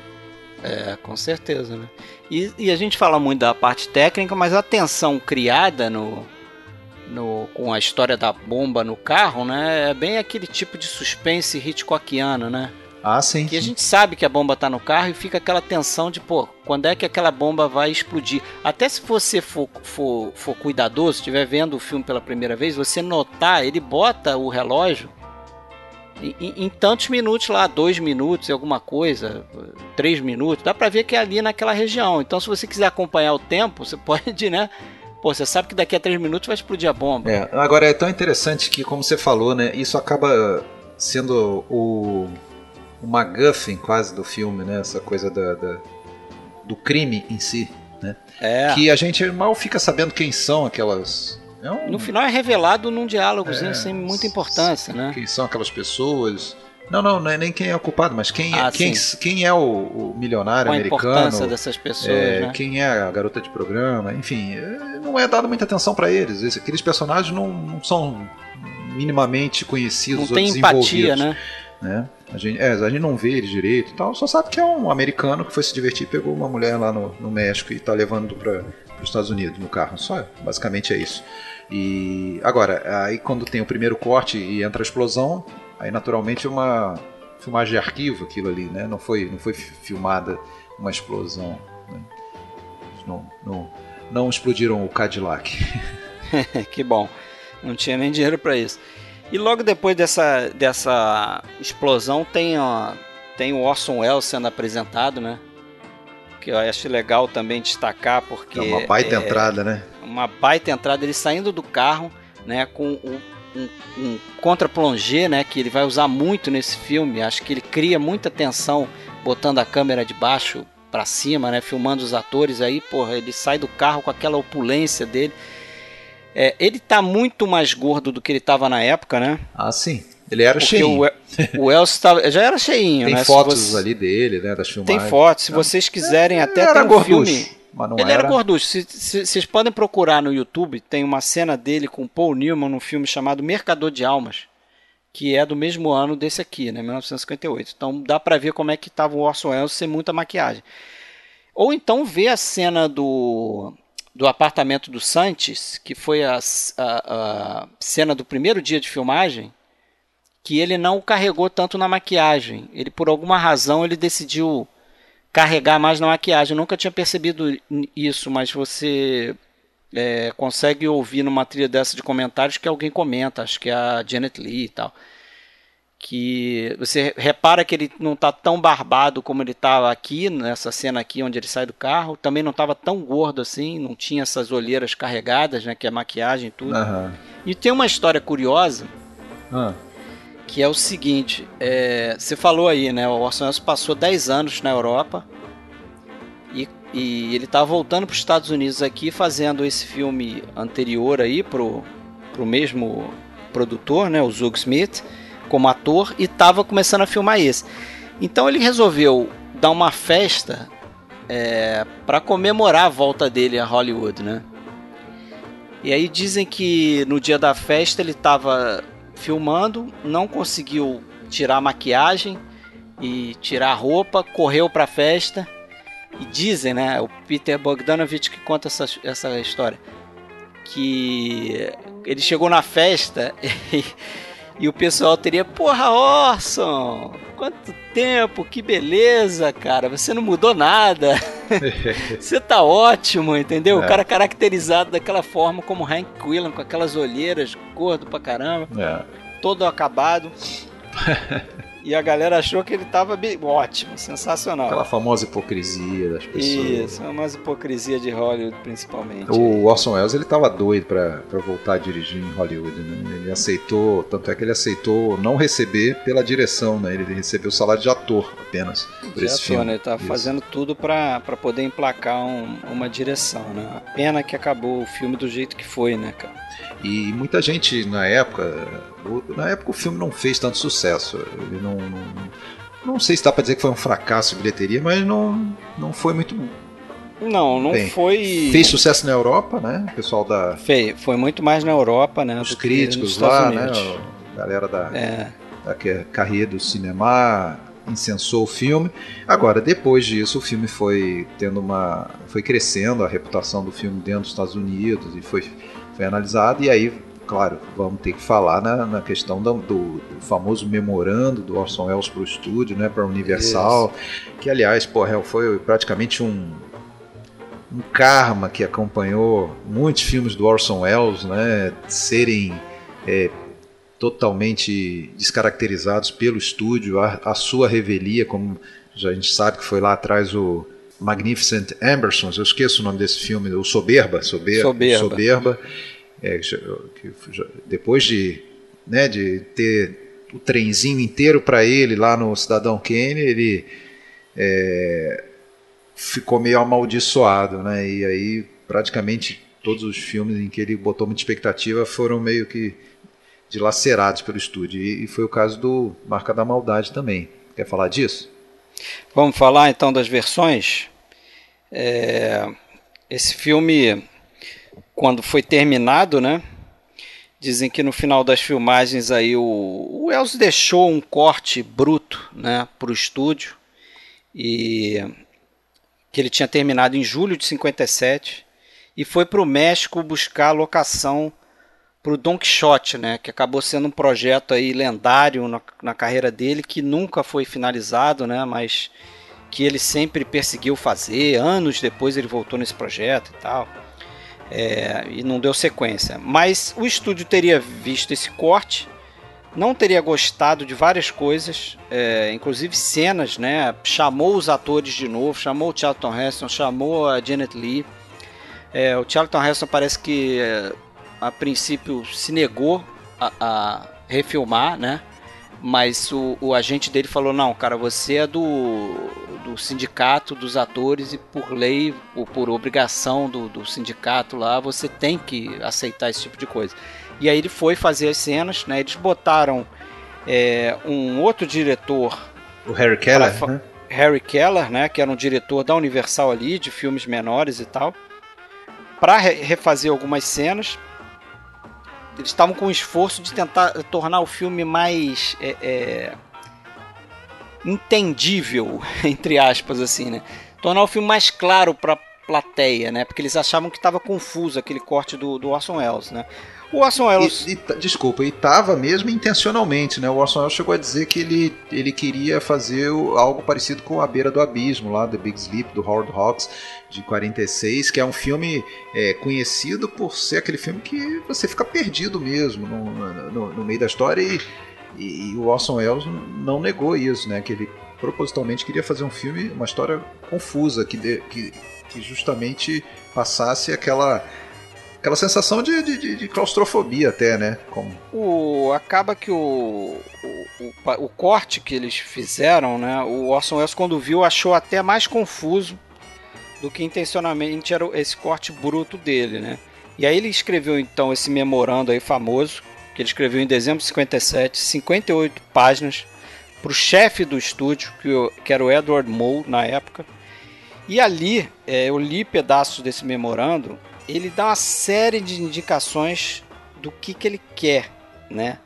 É, com certeza, né? E, e, a gente fala muito da parte técnica, mas a tensão criada no, no, com a história da bomba no carro, né? É bem aquele tipo de suspense Hitchcockiano, né? Ah, sim. Que a gente sabe que a bomba tá no carro e fica aquela tensão de, pô, quando é que aquela bomba vai explodir? Até se você for, for, for cuidadoso, estiver vendo o filme pela primeira vez, você notar, ele bota o relógio em, em, em, tantos minutos lá, dois minutos e alguma coisa, três minutos, dá pra ver que é ali naquela região. Então, se você quiser acompanhar o tempo, você pode, né? Pô, você sabe que daqui a três minutos vai explodir a bomba. É, agora é tão interessante que, como você falou, né? Isso acaba sendo o o MacGuffin quase do filme, né? Essa coisa da, da do crime em si, né? É. Que a gente mal fica sabendo quem são aquelas. É um... No final é revelado num diálogozinho é, sem muita importância, né? Quem são aquelas pessoas? Não, não, não é nem quem é o culpado, mas quem, é, ah, quem, quem é o, o milionário Qual americano. A importância dessas pessoas, é, né? Quem é a garota de programa, enfim, é, não é dado muita atenção para eles. Aqueles personagens não, não são minimamente conhecidos não tem empatia, né? né? A gente, é, a gente não vê ele direito e tal, só sabe que é um americano que foi se divertir, pegou uma mulher lá no, no México e está levando para os Estados Unidos no carro. Só, basicamente é isso. E agora, aí quando tem o primeiro corte e entra a explosão, aí naturalmente é uma filmagem de arquivo aquilo ali, né? Não foi, não foi filmada uma explosão. Né? Não, não, não explodiram o Cadillac. que bom. Não tinha nem dinheiro para isso. E logo depois dessa, dessa explosão tem, ó, tem o Orson Welles sendo apresentado, né? Que eu acho legal também destacar porque... É uma baita é, entrada, né? Uma baita entrada, ele saindo do carro, né? Com o, um, um contra-plongé, né? Que ele vai usar muito nesse filme. Acho que ele cria muita tensão botando a câmera de baixo para cima, né? Filmando os atores aí, porra, ele sai do carro com aquela opulência dele. É, ele tá muito mais gordo do que ele tava na época, né? Ah, sim. Ele era Porque cheinho. O, o Elcio tava, já era cheinho, tem né? fotos você... ali dele, né? Das filmagens. Tem fotos. Se vocês quiserem, até ele tem um gorducho, filme. Mas não ele era, era gorducho. Vocês podem procurar no YouTube, tem uma cena dele com Paul Newman num filme chamado Mercador de Almas, que é do mesmo ano desse aqui, né? 1958. Então dá para ver como é que tava o Orson Welles sem muita maquiagem. Ou então ver a cena do do apartamento do Santos, que foi a, a, a, cena do primeiro dia de filmagem, que ele não carregou tanto na maquiagem. Ele, por alguma razão, ele decidiu carregar mais na maquiagem. Eu nunca tinha percebido isso, mas você é, consegue ouvir numa trilha dessa de comentários que alguém comenta, acho que é a Janet Lee e tal. Que você repara que ele não está tão barbado como ele estava aqui, nessa cena aqui onde ele sai do carro. Também não estava tão gordo assim, não tinha essas olheiras carregadas, né? Que é maquiagem e tudo. Aham. E tem uma história curiosa Ah, que é o seguinte: é, você falou aí, né? O Orson Welles passou 10 anos na Europa e, e ele tá voltando para os Estados Unidos aqui fazendo esse filme anterior aí pro, pro mesmo produtor, né? O Zug Smith, como ator e tava começando a filmar esse. Então ele resolveu dar uma festa é, para comemorar a volta dele a Hollywood, né? E aí dizem que no dia da festa ele estava filmando, não conseguiu tirar a maquiagem e tirar a roupa, correu para a festa. E dizem, né, o Peter Bogdanovich que conta essa, essa história, que ele chegou na festa e, e o pessoal teria, porra, Orson, quanto tempo, que beleza, cara, você não mudou nada. Você tá ótimo, entendeu? É. O cara caracterizado daquela forma como Hank Quillan, com aquelas olheiras, gordo pra caramba, é. todo acabado. e a galera achou que ele tava ótimo, sensacional. Aquela famosa hipocrisia das pessoas. Isso, é uma hipocrisia de Hollywood, principalmente. O Orson Welles ele tava doido pra voltar a dirigir em Hollywood, né? Ele aceitou, tanto é que ele aceitou não receber pela direção, né? Ele recebeu o salário de ator apenas por De esse ator, filme. né? Ele tava Isso. fazendo tudo pra, pra poder emplacar um- uma direção, né? A pena que acabou o filme do jeito que foi, né, cara? E muita gente na época, na época o filme não fez tanto sucesso. Ele não, não, não sei se dá pra dizer que foi um fracasso de bilheteria, mas não, não foi muito. Não, não Bem, foi. Fez sucesso na Europa, né? O pessoal da Fe- Foi muito mais na Europa, né? os críticos lá, né? Unidos. A galera da, É, da carreira do cinema incensou o filme. Agora, depois disso, o filme foi tendo uma. foi crescendo a reputação do filme dentro dos Estados Unidos e foi, foi analisado. E aí, claro, vamos ter que falar na, na questão do, do- famoso memorando do Orson Welles para o estúdio, né, para a Universal. Que, aliás, porra, foi praticamente um. Um karma que acompanhou muitos filmes do Orson Welles, né, serem é, totalmente descaracterizados pelo estúdio, a, a sua revelia, como já a gente sabe que foi lá atrás o Magnificent Ambersons, eu esqueço o nome desse filme, o Soberba, Soberba, Soberba. Soberba, é, que depois de, né, de ter o trenzinho inteiro para ele lá no Cidadão Kane, ele é, ficou meio amaldiçoado, né? E aí praticamente todos os filmes em que ele botou muita expectativa foram meio que dilacerados pelo estúdio. E, e foi o caso do Marca da Maldade também. Quer falar disso? Vamos falar então das versões. É, esse filme, quando foi terminado, né? Dizem que no final das filmagens aí o, o Wells deixou um corte bruto, né, para o estúdio e que ele tinha terminado em julho de 57 e foi para o México buscar locação para o Don Quixote, né, que acabou sendo um projeto aí lendário na, na carreira dele que nunca foi finalizado, né, mas que ele sempre perseguiu fazer. Anos depois ele voltou nesse projeto e tal. É, e não deu sequência. Mas o estúdio teria visto esse corte, não teria gostado de várias coisas, é, inclusive cenas, né? Chamou os atores de novo, chamou o Charlton Heston, chamou a Janet Lee. É, o Charlton Heston parece que é, a princípio se negou a, a refilmar, né? Mas o, o agente dele falou: não, cara, você é do, do sindicato dos atores e por lei, ou por obrigação do, do sindicato lá, você tem que aceitar esse tipo de coisa. E aí ele foi fazer as cenas, né? Eles botaram é, um outro diretor, O Harry Keller, né? Harry Keller, né? Que era um diretor da Universal ali, de filmes menores e tal, para refazer algumas cenas. Eles estavam com o esforço de tentar tornar o filme mais é, é, entendível, entre aspas, assim, né? Tornar o filme mais claro para plateia, né? Porque eles achavam que estava confuso aquele corte do, do Orson Welles, né? O Orson Welles... E, e, desculpa, e tava mesmo intencionalmente, né? O Orson Welles chegou a dizer que ele, ele queria fazer algo parecido com A Beira do Abismo, lá, The Big Sleep, do Howard Hawks, de 46, que é um filme é, conhecido por ser aquele filme que você fica perdido mesmo no, no, no meio da história e, e, e, o Orson Welles não negou isso, né? Que ele propositalmente queria fazer um filme, uma história confusa, que, de, que, que justamente passasse aquela aquela sensação de, de, de, claustrofobia até, né? Como... O, acaba que o, o, o, o, corte que eles fizeram, né? O Orson Welles quando viu achou até mais confuso do que intencionalmente era esse corte bruto dele, né? E aí ele escreveu então esse memorando aí famoso, que ele escreveu em dezembro de 57, 58 páginas, para o chefe do estúdio, que, era o Edward Moe na época. E ali é, eu li pedaços desse memorando ele dá uma série de indicações do que, que ele quer, né?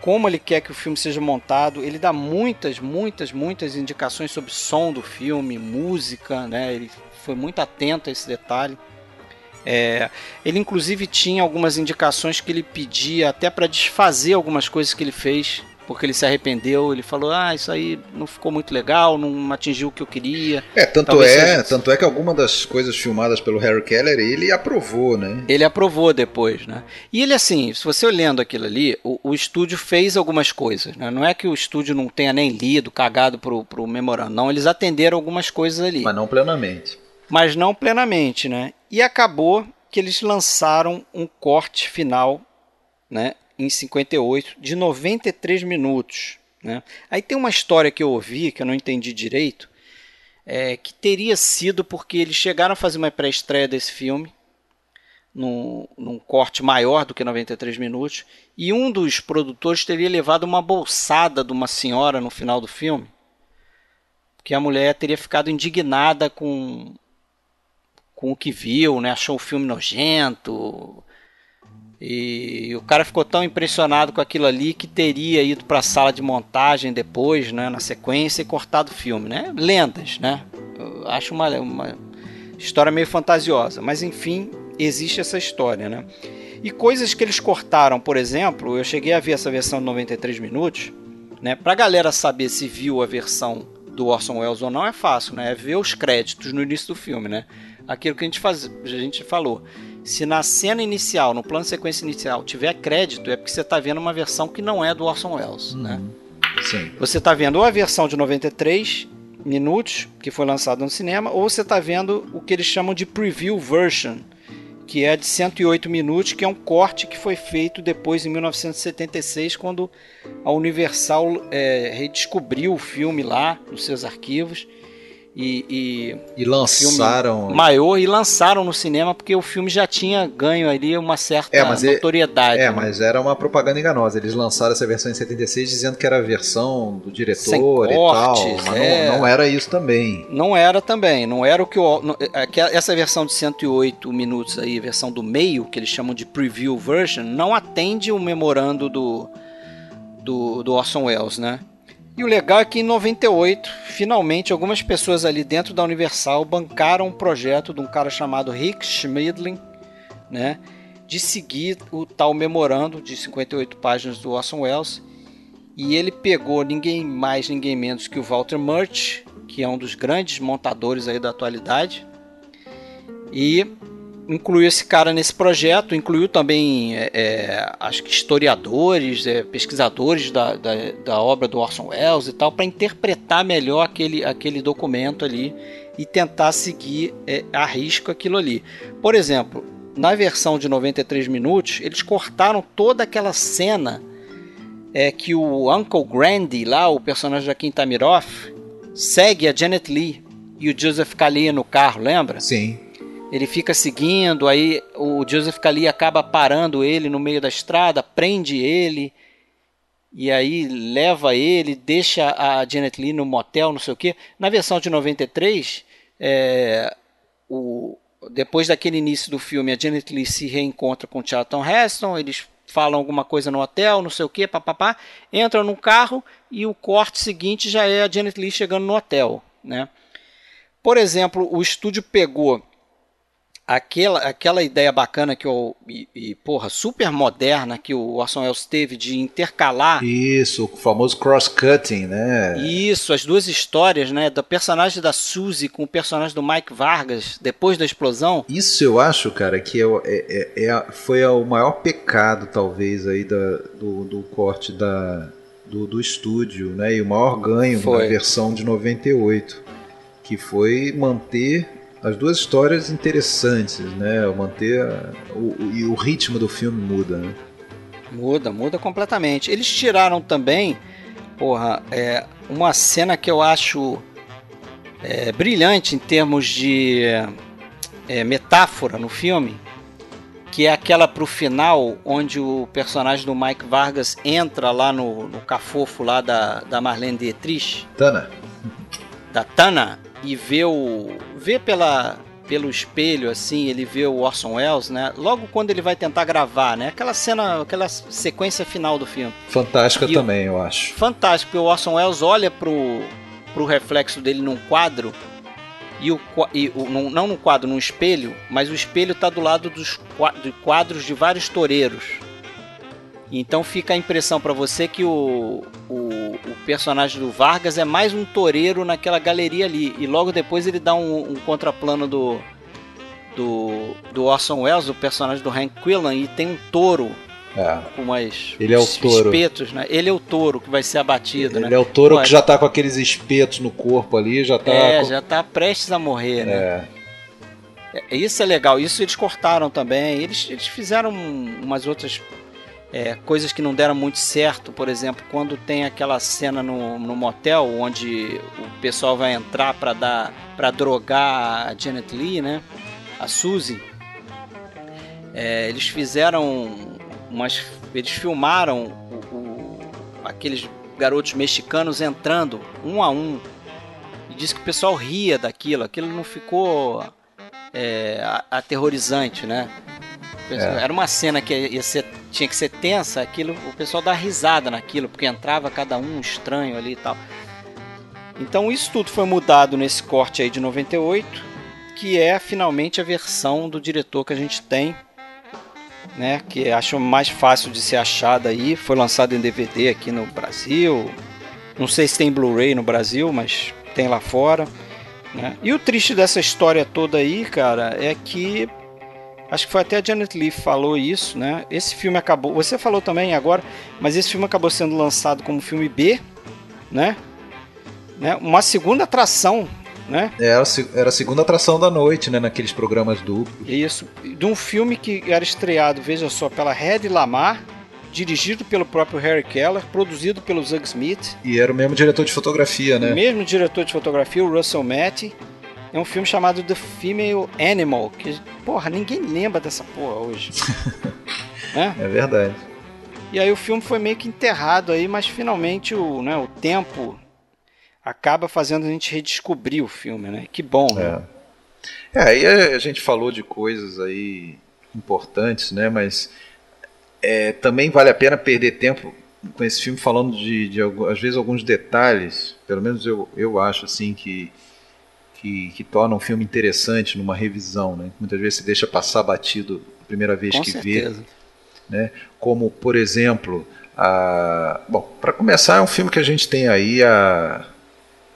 Como ele quer que o filme seja montado. Ele dá muitas, muitas, muitas indicações sobre som do filme, música, né? Ele foi muito atento a esse detalhe. É, ele inclusive tinha algumas indicações que ele pedia até para desfazer algumas coisas que ele fez porque ele se arrependeu, ele falou: "Ah, isso aí não ficou muito legal, não atingiu o que eu queria". É, tanto Talvez é, seja... tanto é que alguma das coisas filmadas pelo Harry Keller, ele aprovou, né? Ele aprovou depois, né? E ele assim, se você olhando aquilo ali, o, o estúdio fez algumas coisas, né? Não é que o estúdio não tenha nem lido, cagado pro, pro memorando, não, eles atenderam algumas coisas ali. Mas não plenamente. Mas não plenamente, né? E acabou que eles lançaram um corte final, né? Em 58, de 93 minutos. Né? Aí tem uma história que eu ouvi, que eu não entendi direito, é, que teria sido porque eles chegaram a fazer uma pré-estreia desse filme, num, num, corte maior do que 93 minutos, e um dos produtores teria levado uma bolsada de uma senhora no final do filme, que a mulher teria ficado indignada com, com o que viu, né? achou o filme nojento, e o cara ficou tão impressionado com aquilo ali que teria ido para a sala de montagem depois, né, na sequência, e cortado o filme, né? Lendas, né? Eu acho uma, uma história meio fantasiosa, mas enfim, existe essa história, né? E coisas que eles cortaram, por exemplo, eu cheguei a ver essa versão de 93 minutos, né? Pra galera saber se viu a versão do Orson Welles ou não é fácil, né? É ver os créditos no início do filme, né? Aquilo que a gente, faz, a gente falou se na cena inicial, no plano de sequência inicial, tiver crédito, é porque você está vendo uma versão que não é do Orson Welles, uhum. né? Sim. Você está vendo ou a versão de 93 minutos, que foi lançada no cinema, ou você está vendo o que eles chamam de preview version, que é de 108 minutos, que é um corte que foi feito depois em 1976, quando a Universal é, redescobriu o filme lá nos seus arquivos e, e, e lançaram maior e lançaram no cinema porque o filme já tinha ganho ali uma certa é, notoriedade. É, né? mas era uma propaganda enganosa. Eles lançaram essa versão em 76 dizendo que era a versão do diretor cortes, e tal, mas é... não, não, era isso também. Não era também, não era o que o é, essa versão de 108 minutos aí, versão do meio que eles chamam de preview version, não atende o memorando do do, do Orson Welles, né? E o legal é que em 98, finalmente, algumas pessoas ali dentro da Universal bancaram um projeto de um cara chamado Rick Schmidling, né, de seguir o tal memorando de 58 páginas do Orson Welles. E ele pegou ninguém mais, ninguém menos que o Walter Murch, que é um dos grandes montadores aí da atualidade, e incluiu esse cara nesse projeto, incluiu também, é, é, acho que historiadores, é, pesquisadores da, da, da, obra do Orson Welles e tal, para interpretar melhor aquele, aquele documento ali e tentar seguir é, a risco aquilo ali. Por exemplo, na versão de 93 minutos, eles cortaram toda aquela cena é, que o Uncle Grandy, lá, o personagem da Kim Tamiroff, segue a Janet Lee e o Joseph Kalia no carro, lembra? Sim ele fica seguindo, aí o Joseph Kali acaba parando ele no meio da estrada, prende ele, e aí leva ele, deixa a Janet Lee no motel, não sei o que. Na versão de 93, é, o, depois daquele início do filme, a Janet Lee se reencontra com Charlton Heston, eles falam alguma coisa no hotel, não sei o que, papapá, entram no carro e o corte seguinte já é a Janet Lee chegando no hotel, né? por exemplo, o estúdio pegou aquela, aquela ideia bacana que o e, e, porra super moderna que o Orson Welles teve de intercalar isso o famoso cross-cutting né? Isso as duas histórias né do personagem da Suzy com o personagem do Mike Vargas depois da explosão. Isso eu acho cara que é, é, é, é foi o maior pecado talvez aí da, do, do corte da do, do estúdio né? E o maior ganho foi. na versão de 98 que foi manter as duas histórias interessantes, né? Manter o, o, e o ritmo do filme muda, né? Muda, muda completamente. Eles tiraram também, porra, é, uma cena que eu acho é, brilhante em termos de é, metáfora no filme, que é aquela pro final, onde o personagem do Mike Vargas entra lá no, no cafofo lá da, da Marlene Dietrich. Tana. Da Tana e vê o vê pela pelo espelho assim, ele vê o Orson Welles, né? Logo quando ele vai tentar gravar, né? Aquela cena, aquela sequência final do filme. Fantástica e também, eu acho. Fantástico, porque o Orson Welles olha pro pro reflexo dele num quadro e o, e o não no quadro, num espelho, mas o espelho está do lado dos quadros de vários toureiros. Então fica a impressão para você que o, o, personagem do Vargas é mais um toureiro naquela galeria ali. E logo depois ele dá um, um contraplano do, do, do Orson Welles, o personagem do Hank Quillan, e tem um touro é. com umas ele é o touro. espetos, né? Ele é o touro que vai ser abatido, ele né? é o touro Pô, que já tá com aqueles espetos no corpo ali, já tá. É, com... já tá prestes a morrer, né? É. é isso é legal, isso eles cortaram também. Eles, eles fizeram umas outras é, coisas que não deram muito certo, por exemplo, quando tem aquela cena no, no motel onde o pessoal vai entrar para dar para drogar a Janet Lee, né? A Suzy. É, eles fizeram umas, eles filmaram o, o, aqueles garotos mexicanos entrando um a um e disse que o pessoal ria daquilo, aquilo não ficou é, aterrorizante, né? É. Era uma cena que ia ser, tinha que ser tensa, aquilo, o pessoal dá risada naquilo, porque entrava cada um estranho ali e tal. Então isso tudo foi mudado nesse corte aí de 98, que é finalmente a versão do diretor que a gente tem, né? Que acho mais fácil de ser achada aí. Foi lançado em DVD aqui no Brasil. Não sei se tem Blu-ray no Brasil, mas tem lá fora. Né? E o triste dessa história toda aí, cara, é que Acho que foi até a Janet Leigh falou isso, né? Esse filme acabou. Você falou também agora, mas esse filme acabou sendo lançado como filme B, né? né? Uma segunda atração, né? Era, era a segunda atração da noite, né? Naqueles programas duplos. Isso. De um filme que era estreado, veja só, pela Red Lamar, dirigido pelo próprio Harry Keller, produzido pelo Zug Smith. E era o mesmo diretor de fotografia, né? O mesmo diretor de fotografia, o Russell Matty é um filme chamado The Female Animal, que, porra, ninguém lembra dessa porra hoje. é? é verdade. E aí o filme foi meio que enterrado aí, mas finalmente o, né, o tempo acaba fazendo a gente redescobrir o filme, né? Que bom, é. né? É, aí a gente falou de coisas aí importantes, né? Mas é, também vale a pena perder tempo com esse filme falando de, de, às vezes alguns detalhes, pelo menos eu, eu acho assim que que, que torna um filme interessante numa revisão, né? Muitas vezes se deixa passar batido a primeira vez Com que certeza. vê, né? Como por exemplo, a... bom, para começar é um filme que a gente tem aí a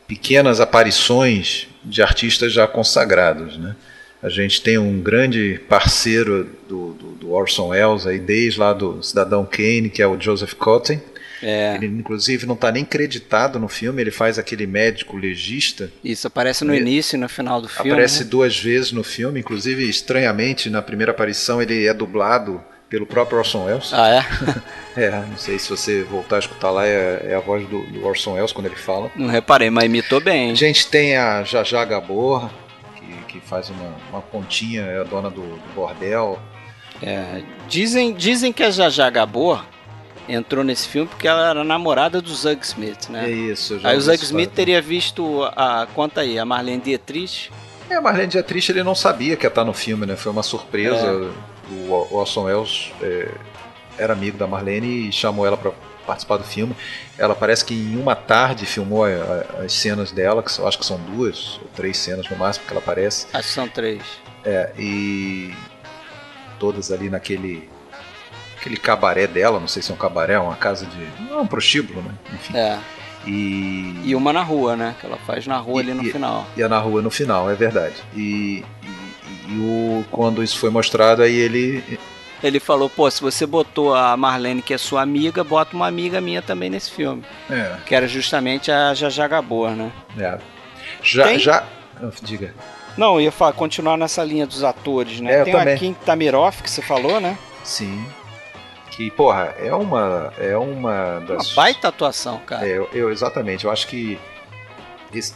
pequenas aparições de artistas já consagrados, né? A gente tem um grande parceiro do, do, do Orson Welles aí desde lá do Cidadão Kane, que é o Joseph Cotten é. Ele, inclusive, não está nem creditado no filme, ele faz aquele médico legista. Isso, aparece no ele, início e no final do filme. Aparece né? duas vezes no filme, inclusive, estranhamente, na primeira aparição, ele é dublado pelo próprio Orson Welles. Ah, é? é, não sei se você voltar a escutar lá, é, é a voz do, do, Orson Welles quando ele fala. Não reparei, mas imitou bem. A gente tem a Jaja Gabor, que, que faz uma, uma pontinha, é a dona do, do bordel. É, dizem, dizem que a Jaja Gabor entrou nesse filme porque ela era namorada do Zug Smith, né? É isso. aí o Zug Smith teria visto a conta aí, a Marlene Dietrich. É, a Marlene Dietrich ele não sabia que ia estar no filme, né? Foi uma surpresa. É. O Orson Welles é, era amigo da Marlene e chamou ela para participar do filme. Ela parece que em uma tarde filmou a- a- as cenas dela, que eu acho que são duas ou três cenas no máximo que ela aparece. Acho que são três. É, e todas ali naquele aquele cabaré dela, não sei se é um cabaré, uma casa de. Não, é um prostíbulo, né? Enfim. É. E, E uma na rua, né? Que ela faz na rua E- ali no e- final. e é na rua no final, é verdade. E, e- e o, quando isso foi mostrado, aí ele. Ele falou, pô, se você botou a Marlene, que é sua amiga, bota uma amiga minha também nesse filme. É, Que era justamente a Jaja Gabor, né? é. Já. Tem- já ah, diga. Não, eu ia falar, continuar nessa linha dos atores, né? É, Tem o Akin Tamiroff, que você falou, né? Sim. Que, porra, é uma. É uma Uma das. baita atuação, cara. É, eu, eu- exatamente. Eu acho que esse-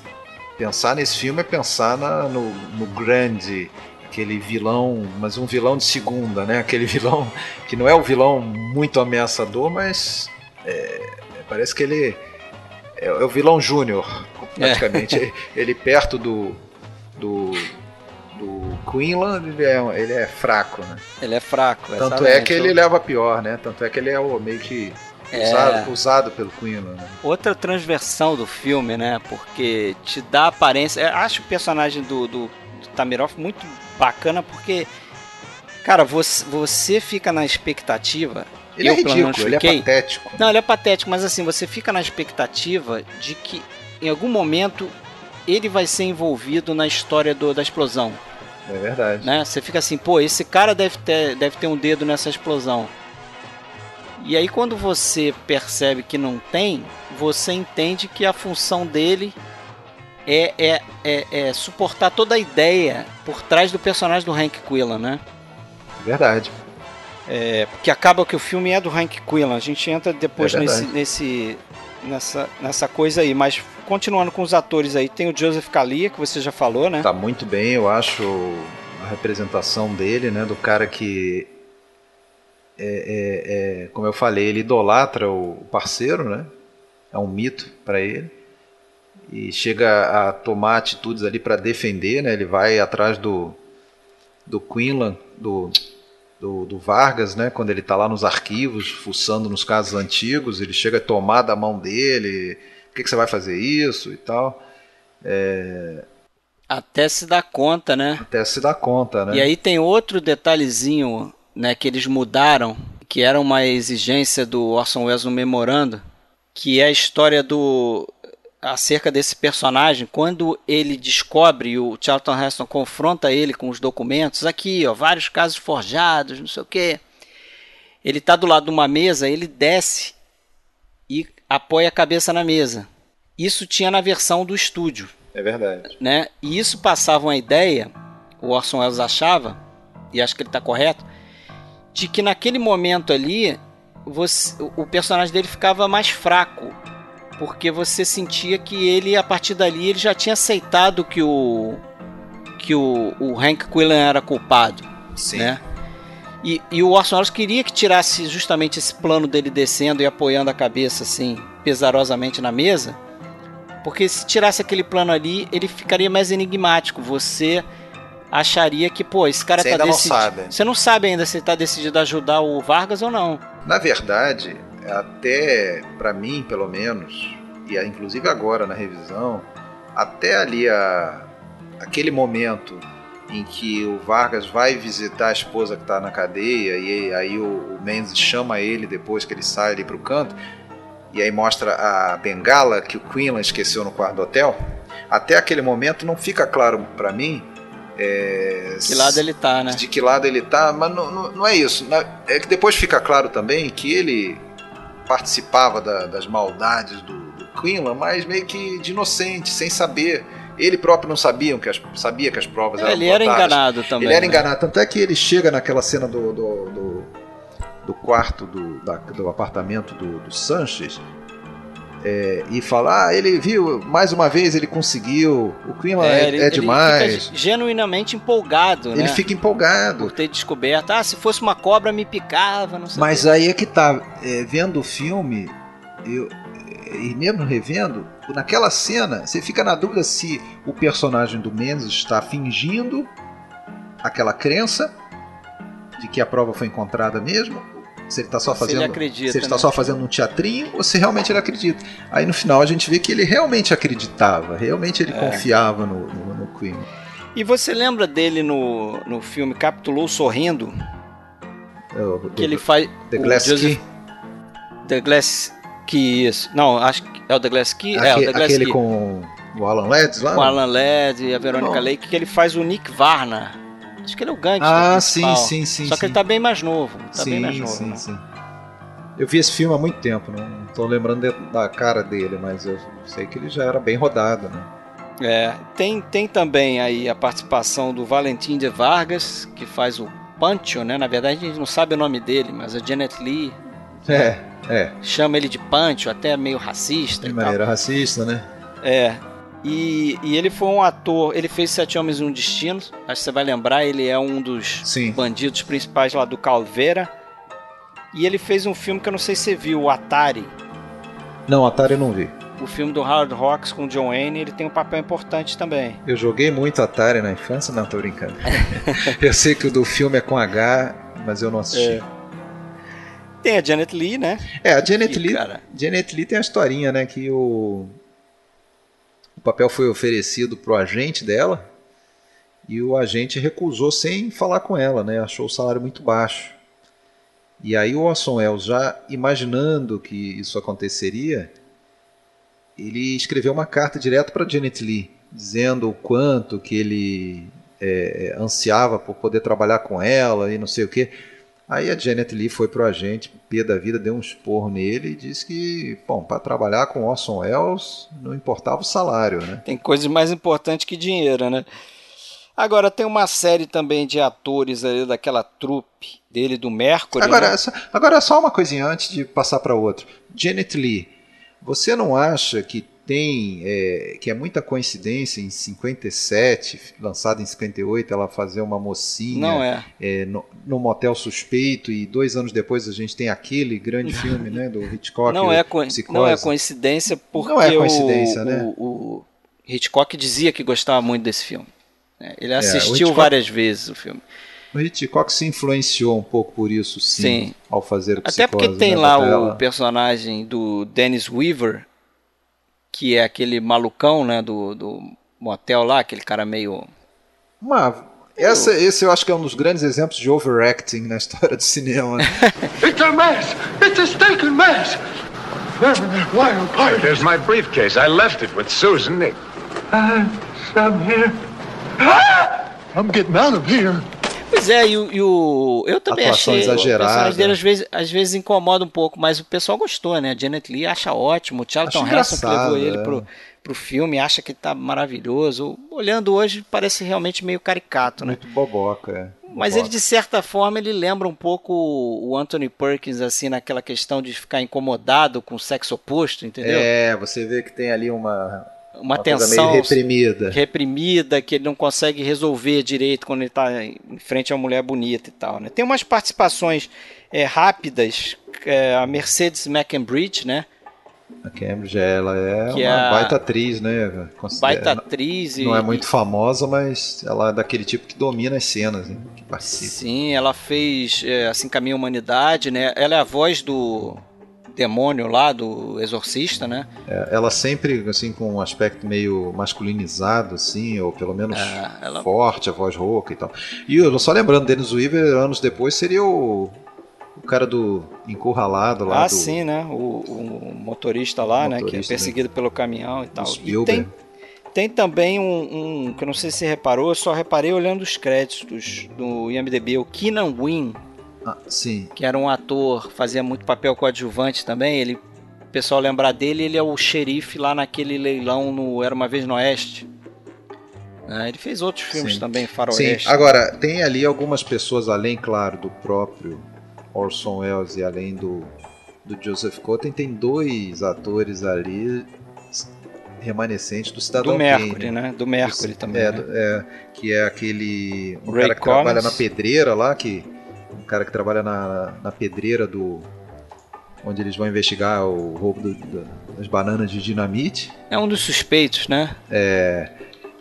pensar nesse filme é pensar na- no, no grande, aquele vilão, mas um vilão de segunda, né? Aquele vilão que não é o vilão muito ameaçador, mas é, parece que ele é, é o vilão júnior, praticamente. Ele, ele perto do do, do Queenland, ele é, ele é fraco, né? Ele é fraco. Tanto exatamente. é que ele leva a pior, né? Tanto é que ele é o meio que É. usado, usado pelo Queenland. Né? Outra transversão do filme, né? Porque te dá aparência. Eu acho o personagem do, do, do Tamiroff muito bacana porque, cara, você, você fica na expectativa. Ele eu, é ridículo, ele é patético. Não, ele é patético, mas assim, você fica na expectativa de que em algum momento ele vai ser envolvido na história do- da explosão, É verdade. né? Você fica assim, pô, esse cara deve ter, deve ter um dedo nessa explosão. E aí quando você percebe que não tem, você entende que a função dele é, é, é, é suportar toda a ideia por trás do personagem do Hank Quillan, né? Verdade. É, porque acaba que o filme é do Hank Quillan. A gente entra depois É nesse, nesse, nessa, nessa coisa aí. Mas continuando com os atores aí, tem o Joseph Kalia, que você já falou, né? Tá muito bem, eu acho a representação dele, né? Do cara que é, é- é, como eu falei, ele idolatra o parceiro, né? É um mito para ele. E chega a tomar atitudes ali para defender, né? Ele vai atrás do do Quinlan, do, do, do Vargas, né? Quando ele tá lá nos arquivos, fuçando nos casos antigos, ele chega a tomar da mão dele. Por que, que você vai fazer isso e tal? Até se dar conta, né? Até se dar conta, né? E aí tem outro detalhezinho, né, que eles mudaram, que era uma exigência do Orson Welles no memorando, que é a história do acerca desse personagem, quando ele descobre o Charlton Heston confronta ele com os documentos, aqui, ó, vários casos forjados, não sei o quê. Ele tá do lado de uma mesa, ele desce e apoia a cabeça na mesa. Isso tinha na versão do estúdio É verdade. né? E isso passava uma ideia, o Orson Welles achava, e acho que ele está correto, de que naquele momento ali você, o personagem dele ficava mais fraco, porque você sentia que ele a partir dali ele já tinha aceitado que o que o, o Hank Quillan era culpado, Sim. né? E, e o Orson Welles queria que tirasse justamente esse plano dele descendo e apoiando a cabeça assim pesarosamente na mesa, porque se tirasse aquele plano ali, ele ficaria mais enigmático. Você acharia que, pô, esse cara Você tá decidido. Você não sabe ainda se ele tá decidido a ajudar o Vargas ou não. Na verdade, até pra mim, pelo menos, e inclusive agora na revisão, até ali a, aquele momento em que o Vargas vai visitar a esposa que está na cadeia e aí o, o Mendes chama ele depois que ele sai ali pro canto e aí mostra a bengala que o Quinlan esqueceu no quarto do hotel. Até aquele momento não fica claro pra mim é, Que lado ele tá, né? de que lado ele tá, mas não, não, não é isso. É que depois fica claro também que ele participava da- das maldades do, do Quinlan, mas meio que de inocente, sem saber. Ele próprio não sabia que as, sabia que as provas eram É, ele era botadas. enganado também. Ele era né? enganado. Tanto é que ele chega naquela cena do, do, do, do quarto do, da- do apartamento do, do Sanches é, e fala: Ah, ele viu, mais uma vez ele conseguiu. O Quinlan é, ele- é ele demais. fica genuinamente empolgado, Ele né? fica empolgado. Por ter descoberto. Ah, se fosse uma cobra me picava, não sei Mas aí é que tá, é, vendo o filme, eu, é, e mesmo revendo, naquela cena, você fica na dúvida se o personagem do Mendes está fingindo aquela crença de que a prova foi encontrada mesmo, Se ele tá só Se fazendo. ele acredita, se ele tá né? só fazendo um teatrinho ou se realmente ele acredita. Aí no final a gente vê que ele realmente acreditava, realmente É. ele confiava no, no, no Queen. E você lembra dele no, no filme Capitulou Sorrindo? É, Que ele faz. The Glass Joseph- Key. The Glass Key, isso. Não, acho que é o The Glass Key. é, o Aque- The Glass aquele Key. com o Alan Ladd lá? Com o Alan Ladd e a Verônica. Lake, que ele faz o Nick Varna. Acho que ele é o gangster Ah, principal. sim, sim, sim. Só que sim. ele tá bem mais novo. Tá sim, bem mais novo. sim, né? sim. Eu vi esse filme há muito tempo, não tô lembrando da cara dele, mas eu sei que ele já era bem rodado, né? É, tem, tem também aí a participação do Valentim de Vargas, que faz o Pancho, né? Na verdade a gente não sabe o nome dele, mas a Janet Lee É, é. chama ele de Pancho, até meio racista De e tal. maneira racista, né? É. E, e ele foi um ator, ele fez Sete Homens e um Destino, acho que você vai lembrar, ele é um dos Sim. bandidos principais lá do Calveira. E ele fez um filme que eu não sei se você viu, o Atari. Não, Atari eu não vi. O filme do Hard Rocks com John Wayne, ele tem um papel importante também. Eu joguei muito Atari na infância, não, tô brincando. eu sei que o do filme é com H, mas eu não assisti. É. Tem a Janet Lee, né? É, a Janet Lee, cara. Janet Lee tem a historinha, né, que o papel foi oferecido pro agente dela e o agente recusou sem falar com ela, né? Achou o salário muito baixo. E aí o Orson Welles, já imaginando que isso aconteceria, ele escreveu uma carta direto para Janet Lee, dizendo o quanto que ele é, ansiava por poder trabalhar com ela e não sei o quê. Aí a Janet Lee foi pro agente, pé da vida, deu um esporro nele e disse que, bom, para trabalhar com Orson Welles não importava o salário, né? Tem coisas mais importantes que dinheiro, né? Agora tem uma série também de atores ali daquela trupe dele do Mercury. Agora, né? só- agora só uma coisinha antes de passar para outro. Janet Lee, você não acha que tem é, que é muita coincidência em 57, lançada em 58, ela fazer uma mocinha Não é. é, no, no motel suspeito e dois anos depois a gente tem aquele grande filme, né, do Hitchcock. Não o é, Psicose. não é coincidência porque Não é o- coincidência, o, né? o Hitchcock dizia que gostava muito desse filme. né? Ele o assistiu Hitchcock- várias vezes o filme. O Hitchcock se influenciou um pouco por isso, sim, Sim. ao fazer o Até porque tem né, lá o personagem do Dennis Weaver, que é aquele malucão, né, do, do motel lá, aquele cara meio... Uma, essa, esse eu acho que é um dos grandes exemplos de overacting na história do cinema. né? It's a mess! It's a stinking mess! There's my briefcase. I left it with Susan. Uh, I'm here. Ah! I'm getting out of here. Pois é, e o, e o- eu também Atuação achei. exagerada. O personagem dele às vezes, às vezes incomoda um pouco, mas o pessoal gostou, né? A Janet Lee acha ótimo, o Charlton Heston que levou ele é. pro, pro filme acha que tá maravilhoso. Olhando hoje parece realmente meio caricato, né? Muito boboca. é. Mas ele, de certa forma, ele lembra um pouco o Anthony Perkins, assim, naquela questão de ficar incomodado com o sexo oposto, entendeu? É, você vê que tem ali uma, Uma, uma tensão reprimida. reprimida, que ele não consegue resolver direito quando ele está em frente a uma mulher bonita e tal, né? Tem umas participações é, rápidas, é, a Mercedes McEnbridge, né? A Cambridge, ela é Que uma é a- baita atriz, né? Baita atriz e... Não é muito famosa, mas ela é daquele tipo que domina as cenas, né? Que participa. Sim, ela fez é, Assim Caminha a Humanidade, né? Ela é a voz do demônio lá, do exorcista, né? É, ela sempre, assim, com um aspecto meio masculinizado, assim, ou pelo menos É, ela- forte, a voz rouca e tal. E eu, só lembrando, Dennis Weaver, anos depois, seria o, o cara do encurralado lá Ah, do... sim, né? O, o motorista lá, né? Que é Motorista, perseguido pelo caminhão e tal. E tem, tem também um, um que eu não sei se você reparou, eu só reparei olhando os créditos do IMDB, o Keenan Wynn, Ah, sim. que era um ator, fazia muito papel coadjuvante também. Ele, o pessoal lembrar dele, ele é o xerife lá naquele leilão no Era uma vez no Oeste. Ah, ele fez outros filmes Sim. também, Sim, Faroeste. agora, tem ali algumas pessoas, além, claro, do próprio Orson Welles e além do, do Joseph Cotten, tem dois atores ali remanescentes do Cidadão do Mercury, Kane. né? Do Mercury também. É, né? do- é, que é aquele. Um Ray cara que trabalha Collins. na pedreira lá, que. Um cara que trabalha na, na pedreira do. Onde eles vão investigar o roubo do- do- das bananas de dinamite. É um dos suspeitos, né?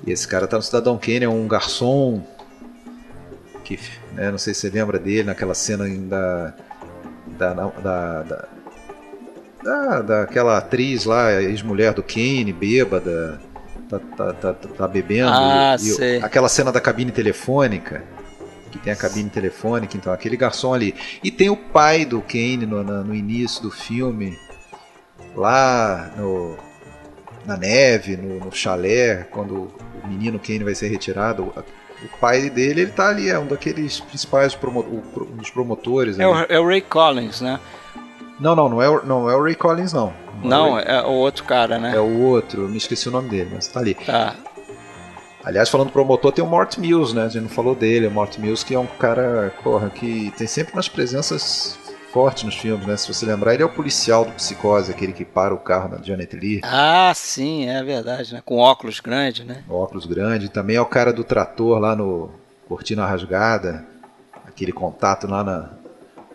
E esse cara tá no Cidadão Kane, é um garçom. Que, né, não sei se você lembra dele, naquela cena ainda. da, da, da, da daquela atriz lá, ex-mulher do Kane, bêbada, tá, tá, tá, tá bebendo. Ah, e, e aquela cena da cabine telefônica, que tem a cabine telefônica, então aquele garçom ali. E tem o pai do Kane no, no início do filme, lá no, na neve, no, no chalé, quando o menino Kane vai ser retirado. o- O pai dele, ele tá ali, é um daqueles principais promo, o- pro- um dos promotores. É o, ali. é o Ray Collins, né? Não, não, não é, o- não é o Ray Collins, não. Não, é, é o outro cara, né? o Ray- é o outro, me esqueci o nome dele, mas tá ali. Tá. Aliás, falando do promotor, tem o Mort Mills, né? A gente não falou dele. O Mort Mills, que é um cara, porra, que tem sempre umas presenças fortes nos filmes, né? Se você lembrar, ele é o policial do Psicose, aquele que para o carro da Janet Lee, Ah, sim, é verdade, né? Com óculos grandes, né? óculos grande. Também é o cara do trator lá no Cortina Rasgada, aquele contato lá na,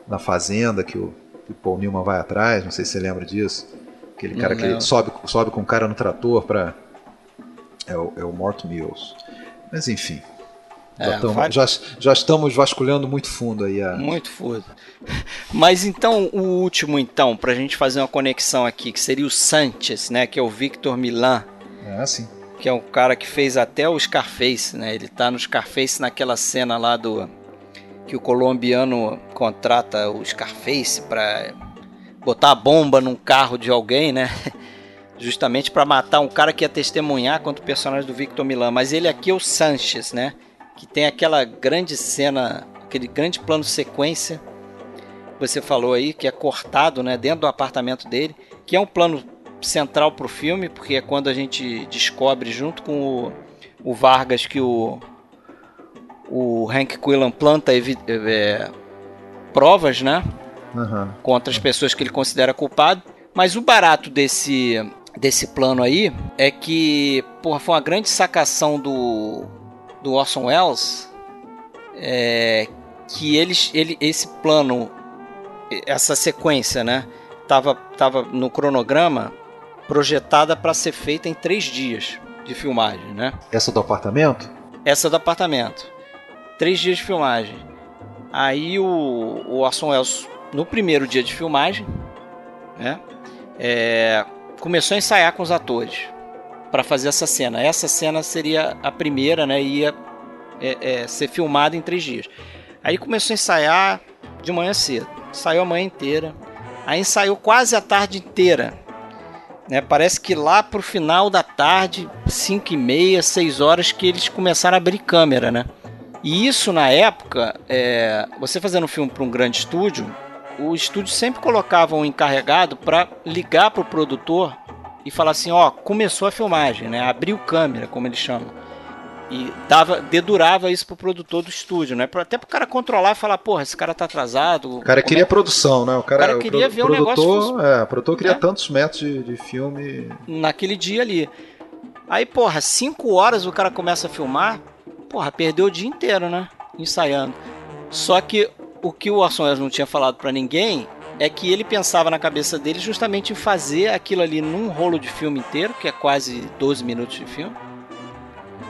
na fazenda que o, que o Paul Newman vai atrás, não sei se você lembra disso. Aquele cara Não que lembro. sobe, sobe com o cara no trator pra. É o, é o Mort Mills. Mas enfim. Já, É, tamo- vai- já, já estamos vasculhando muito fundo aí a. Muito foda. Mas então, o último, então, pra gente fazer uma conexão aqui, que seria o Sanchez, né? Que é o Victor Milan, Ah, sim. que é um cara que fez até o Scarface, né? Ele tá no Scarface naquela cena lá do. Que o colombiano contrata o Scarface pra botar a bomba num carro de alguém, né? Justamente pra matar um cara que ia testemunhar contra o personagem do Victor Milan. Mas ele aqui é o Sanchez, né? Que tem aquela grande cena, aquele grande plano sequência que você falou aí, que é cortado, né? Dentro do apartamento dele, que é um plano central pro filme, porque é quando a gente descobre junto com o, o Vargas que o o Hank Quillan planta é, provas, né? Aham. contra as pessoas que ele considera culpado. Mas o barato desse, desse plano aí é que, porra, foi uma grande sacação do, do Orson Welles. É, que eles, ele, esse plano, essa sequência, né? Tava, tava no cronograma projetada para ser feita em três dias de filmagem, né? Essa do apartamento? Essa do apartamento. Três dias de filmagem. Aí o, o Orson Welles, no primeiro dia de filmagem, né, é, começou a ensaiar com os atores para fazer essa cena. Essa cena seria a primeira, né, ia é, é, ser filmada em três dias. Aí começou a ensaiar de manhã cedo. Ensaiou a manhã inteira. Aí ensaiou quase a tarde inteira. Né? Parece que lá pro final da tarde, 5 e meia, 6 horas, que eles começaram a abrir câmera, né? E isso na época, é, você fazendo um filme para um grande estúdio, o estúdio sempre colocava um encarregado para ligar pro produtor e falar assim, ó, começou a filmagem, né? Abriu câmera, como eles chamam. E dava, dedurava isso pro produtor do estúdio, né? Pra- Até pro cara controlar e falar, porra, esse cara tá atrasado. O cara queria é- produção, né? O cara, O cara queria ver o negócio produtor, é, o produtor queria né? tantos metros de, de filme. naquele dia ali. Aí, porra, 5 horas o cara começa a filmar, porra, perdeu o dia inteiro, né? Ensaiando. Só que o que o Orson Welles não tinha falado pra ninguém é que ele pensava na cabeça dele justamente em fazer aquilo ali num rolo de filme inteiro, que é quase 12 minutos de filme,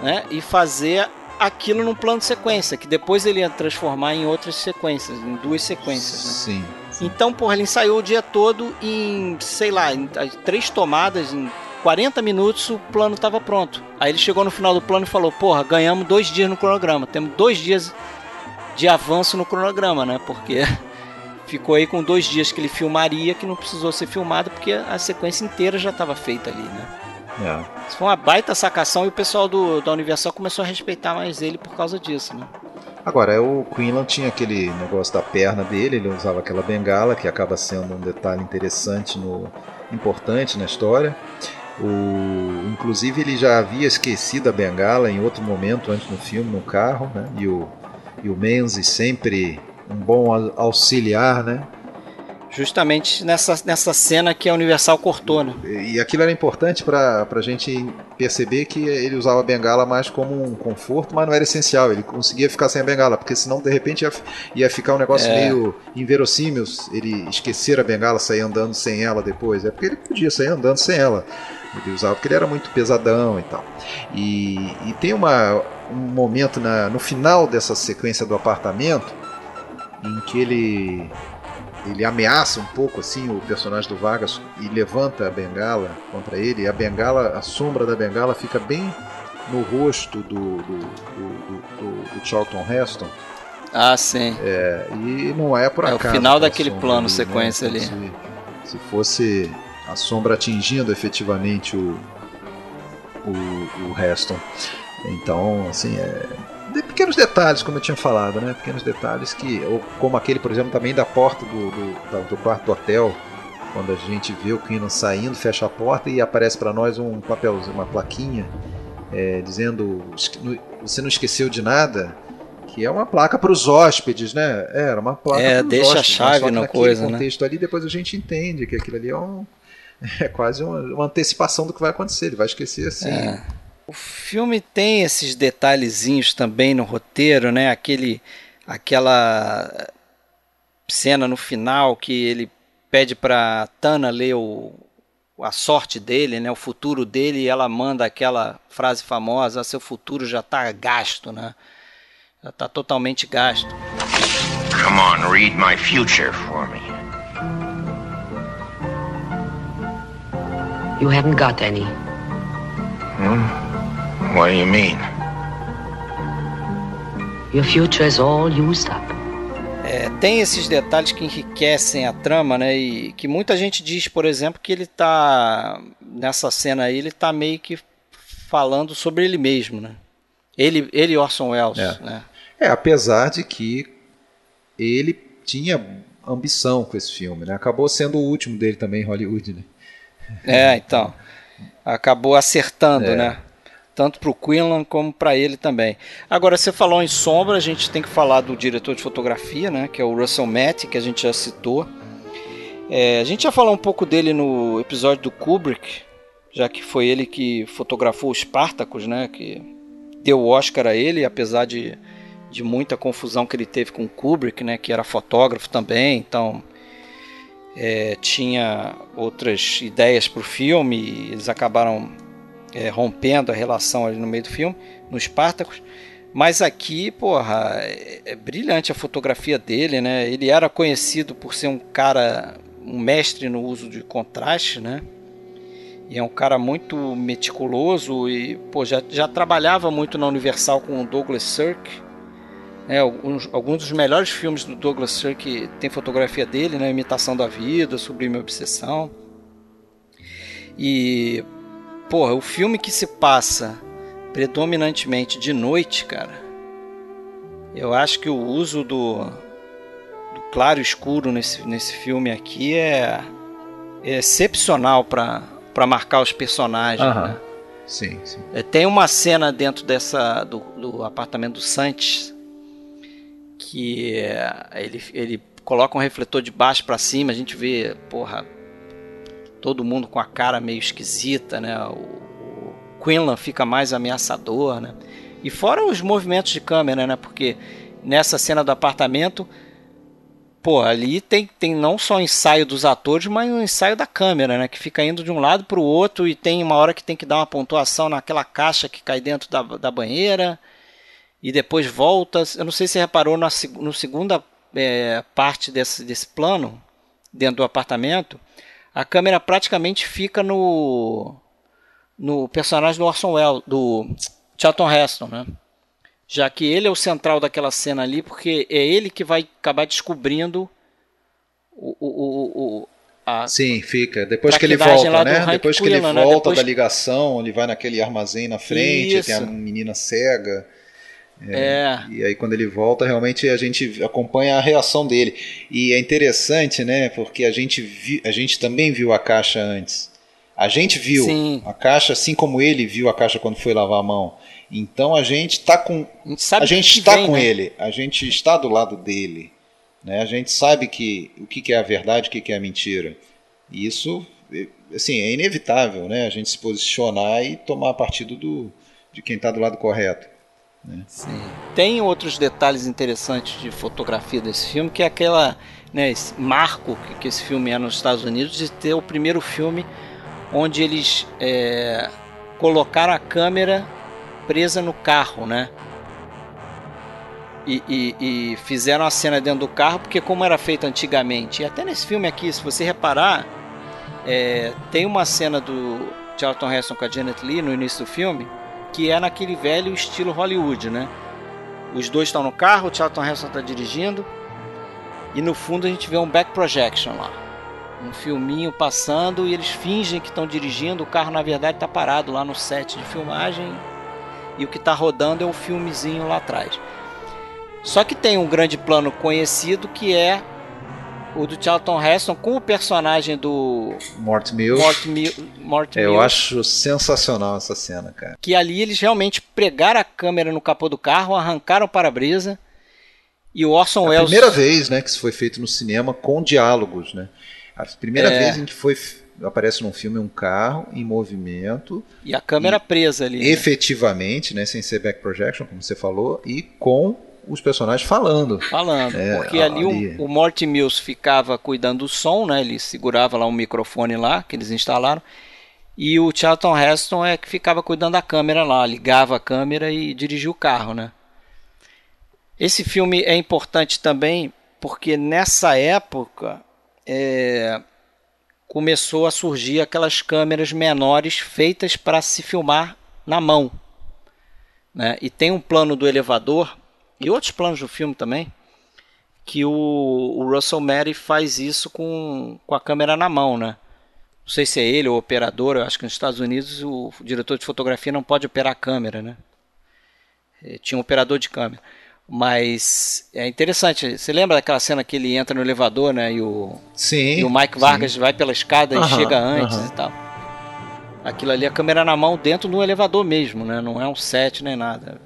né? E fazer aquilo num plano de sequência, que depois ele ia transformar em outras sequências, em duas sequências, né? Sim. Então, porra, ele ensaiou o dia todo em, sei lá, em três tomadas, em 40 minutos o plano estava pronto. Aí ele chegou no final do plano e falou: Porra, ganhamos dois dias no cronograma. Temos dois dias de avanço no cronograma, né? Porque ficou aí com dois dias que ele filmaria que não precisou ser filmado porque a sequência inteira já estava feita ali, né? É. Isso foi uma baita sacação e o pessoal do, da Universal começou a respeitar mais ele por causa disso, né? Agora, o Quinlan tinha aquele negócio da perna dele, ele usava aquela bengala, que acaba sendo um detalhe interessante, no, importante na história. O, inclusive, ele já havia esquecido a bengala em outro momento, antes no filme, no carro, né? E o, e o Menzi sempre um bom au- auxiliar, né? Justamente nessa, nessa cena que a Universal cortou, né? E aquilo era importante para a gente perceber que ele usava a bengala mais como um conforto, mas não era essencial. Ele conseguia ficar sem a bengala, porque senão de repente ia, ia ficar um negócio É. meio inverossímil ele esquecer a bengala, sair andando sem ela depois. É porque ele podia sair andando sem ela. Ele usava porque ele era muito pesadão e tal. E, e tem uma, um momento na, no final dessa sequência do apartamento em que ele ele ameaça um pouco assim o personagem do Vargas e levanta a bengala contra ele, e a bengala, a sombra da bengala fica bem no rosto do, do, do, do, do Charlton Heston. Ah, sim. É, e não é por É o acaso. final que a daquele plano ali, sequência né? ali. Se, se fosse a sombra atingindo efetivamente o, o, o Heston. Então, assim, é, de pequenos detalhes, como eu tinha falado, né? Pequenos detalhes que, ou como aquele, por exemplo, também da porta do, do, do quarto do hotel, quando a gente vê o Keenan saindo, fecha a porta e aparece para nós um papelzinho, uma plaquinha é, dizendo "Esque- no- você não esqueceu de nada, que é uma placa para os hóspedes, né? Era uma placa É, deixa a hóspedes, chave que no naquele coisa, né? contexto ali, depois a gente entende que aquilo ali é um é quase uma, uma antecipação do que vai acontecer. Ele vai esquecer assim. É. O filme tem esses detalhezinhos também no roteiro, né? Aquele, aquela cena no final que ele pede para Tana ler o, a sorte dele, né? O futuro dele e ela manda aquela frase famosa: "Seu futuro já está gasto, né? Já está totalmente gasto." Come on, read my future for me. You haven't got any. What do you mean? Your future is all used up. É, tem esses detalhes que enriquecem a trama, né? E que muita gente diz, por exemplo, que ele tá nessa cena aí, ele tá meio que falando sobre ele mesmo, né? Ele, ele e Orson Welles, É. né? É, apesar de que ele tinha ambição com esse filme, né? Acabou sendo o último dele também em Hollywood, né? É, então. Acabou acertando, É. né? Tanto pro Quinlan como para ele também. Agora, você falou em sombra, a gente tem que falar do diretor de fotografia, né? Que é o Russell Matt, que a gente já citou. É, a gente já falou um pouco dele no episódio do Kubrick, já que foi ele que fotografou os Spartacus, né? Que deu o Oscar a ele, apesar de, de muita confusão que ele teve com o Kubrick, né? Que era fotógrafo também, então é, tinha outras ideias para o filme e eles acabaram é, rompendo a relação ali no meio do filme, no Spartacus. Mas aqui, porra, é, é brilhante a fotografia dele, né? Ele era conhecido por ser um cara, um mestre no uso de contraste, né? E é um cara muito meticuloso e, pô, já, já trabalhava muito na Universal com o Douglas Sirk. Né? alguns, alguns dos melhores filmes do Douglas Sirk tem fotografia dele, né? Imitação da Vida, Sublime Obsessão. E, porra, o filme que se passa predominantemente de noite, cara. Eu acho que o uso do, do claro escuro nesse, nesse filme aqui é, é excepcional para marcar os personagens. Aham. né? Sim, sim. É, Tem uma cena dentro dessa do, do apartamento do Santos que é, ele, ele coloca um refletor de baixo para cima, a gente vê, porra, todo mundo com a cara meio esquisita, né? O, o Quinlan fica mais ameaçador, né? E fora os movimentos de câmera, né? Porque nessa cena do apartamento, pô, ali tem, tem não só o ensaio dos atores, mas o ensaio da câmera, né? Que fica indo de um lado para o outro e tem uma hora que tem que dar uma pontuação naquela caixa que cai dentro da, da banheira e depois volta. Eu não sei se você reparou na no segunda é, parte desse, desse plano, dentro do apartamento, a câmera praticamente fica no no personagem do Orson Welles, do Charlton Heston, né? Já que ele é o central daquela cena ali, porque é ele que vai acabar descobrindo o, o, o, a, Sim, fica. Depois que ele volta, né? Depois que ele né? volta Depois- da ligação, ele vai naquele armazém na frente, Isso. tem a menina cega. É, E aí quando ele volta, realmente a gente acompanha a reação dele. E é interessante, né? Porque a gente, vi, a gente também viu a caixa antes. A gente viu Sim. a caixa, assim como ele viu a caixa quando foi lavar a mão. Então a gente está com a gente sabe a gente que está com né? ele, a gente está do lado dele, né? A gente sabe que o que que é a verdade, o que que é a mentira. E isso, assim, é inevitável, né? A gente se posicionar e tomar partido do, de quem está do lado correto. Tem outros detalhes interessantes de fotografia desse filme, que é aquela, né, marco que, que esse filme é nos Estados Unidos de ter o primeiro filme onde eles é, colocaram a câmera presa no carro, né? E, e, e, fizeram a cena dentro do carro, porque como era feito antigamente, e até nesse filme aqui, se você reparar, é, tem uma cena do Charlton Heston com a Janet Lee no início do filme, que é naquele velho estilo Hollywood, né? Os dois estão no carro, o Charlton Heston está dirigindo, e no fundo a gente vê um back projection lá. Um filminho passando e eles fingem que estão dirigindo, o carro na verdade está parado lá no set de filmagem e o que está rodando é um filmezinho lá atrás. Só que tem um grande plano conhecido que é o do Charlton Heston com o personagem do Mort Mills. Mort, Mil Mort Eu Mills, acho sensacional essa cena, cara. Que ali eles realmente pregaram a câmera no capô do carro, arrancaram o para-brisa e o Orson é a Welles. primeira vez, né, que isso foi feito no cinema com diálogos, né? A primeira É. vez em que foi aparece num filme um carro em movimento E a câmera presa ali. né? efetivamente, né, sem ser back projection, como você falou, e com os personagens falando. Falando, É, porque ali, ali- O, o Mort Mills ficava cuidando do som, né? Ele segurava lá um microfone lá que eles instalaram. E o Charlton Heston é que ficava cuidando da câmera lá, ligava a câmera e dirigia o carro, né? Esse filme é importante também porque nessa época é, começou a surgir aquelas câmeras menores feitas para se filmar na mão. Né? E tem um plano do elevador e outros planos do filme também que o, o Russell Mary faz isso com, com a câmera na mão, né? Não sei se é ele ou o operador, eu acho que nos Estados Unidos o diretor de fotografia não pode operar a câmera, né? Eh, Tinha um operador de câmera. Mas é interessante. Você lembra daquela cena que ele entra no elevador, né? E o, Sim. e o Mike sim. Vargas vai pela escada e chega antes aham. e tal. Aquilo ali, a câmera na mão dentro do elevador mesmo, né? Não é um set nem nada.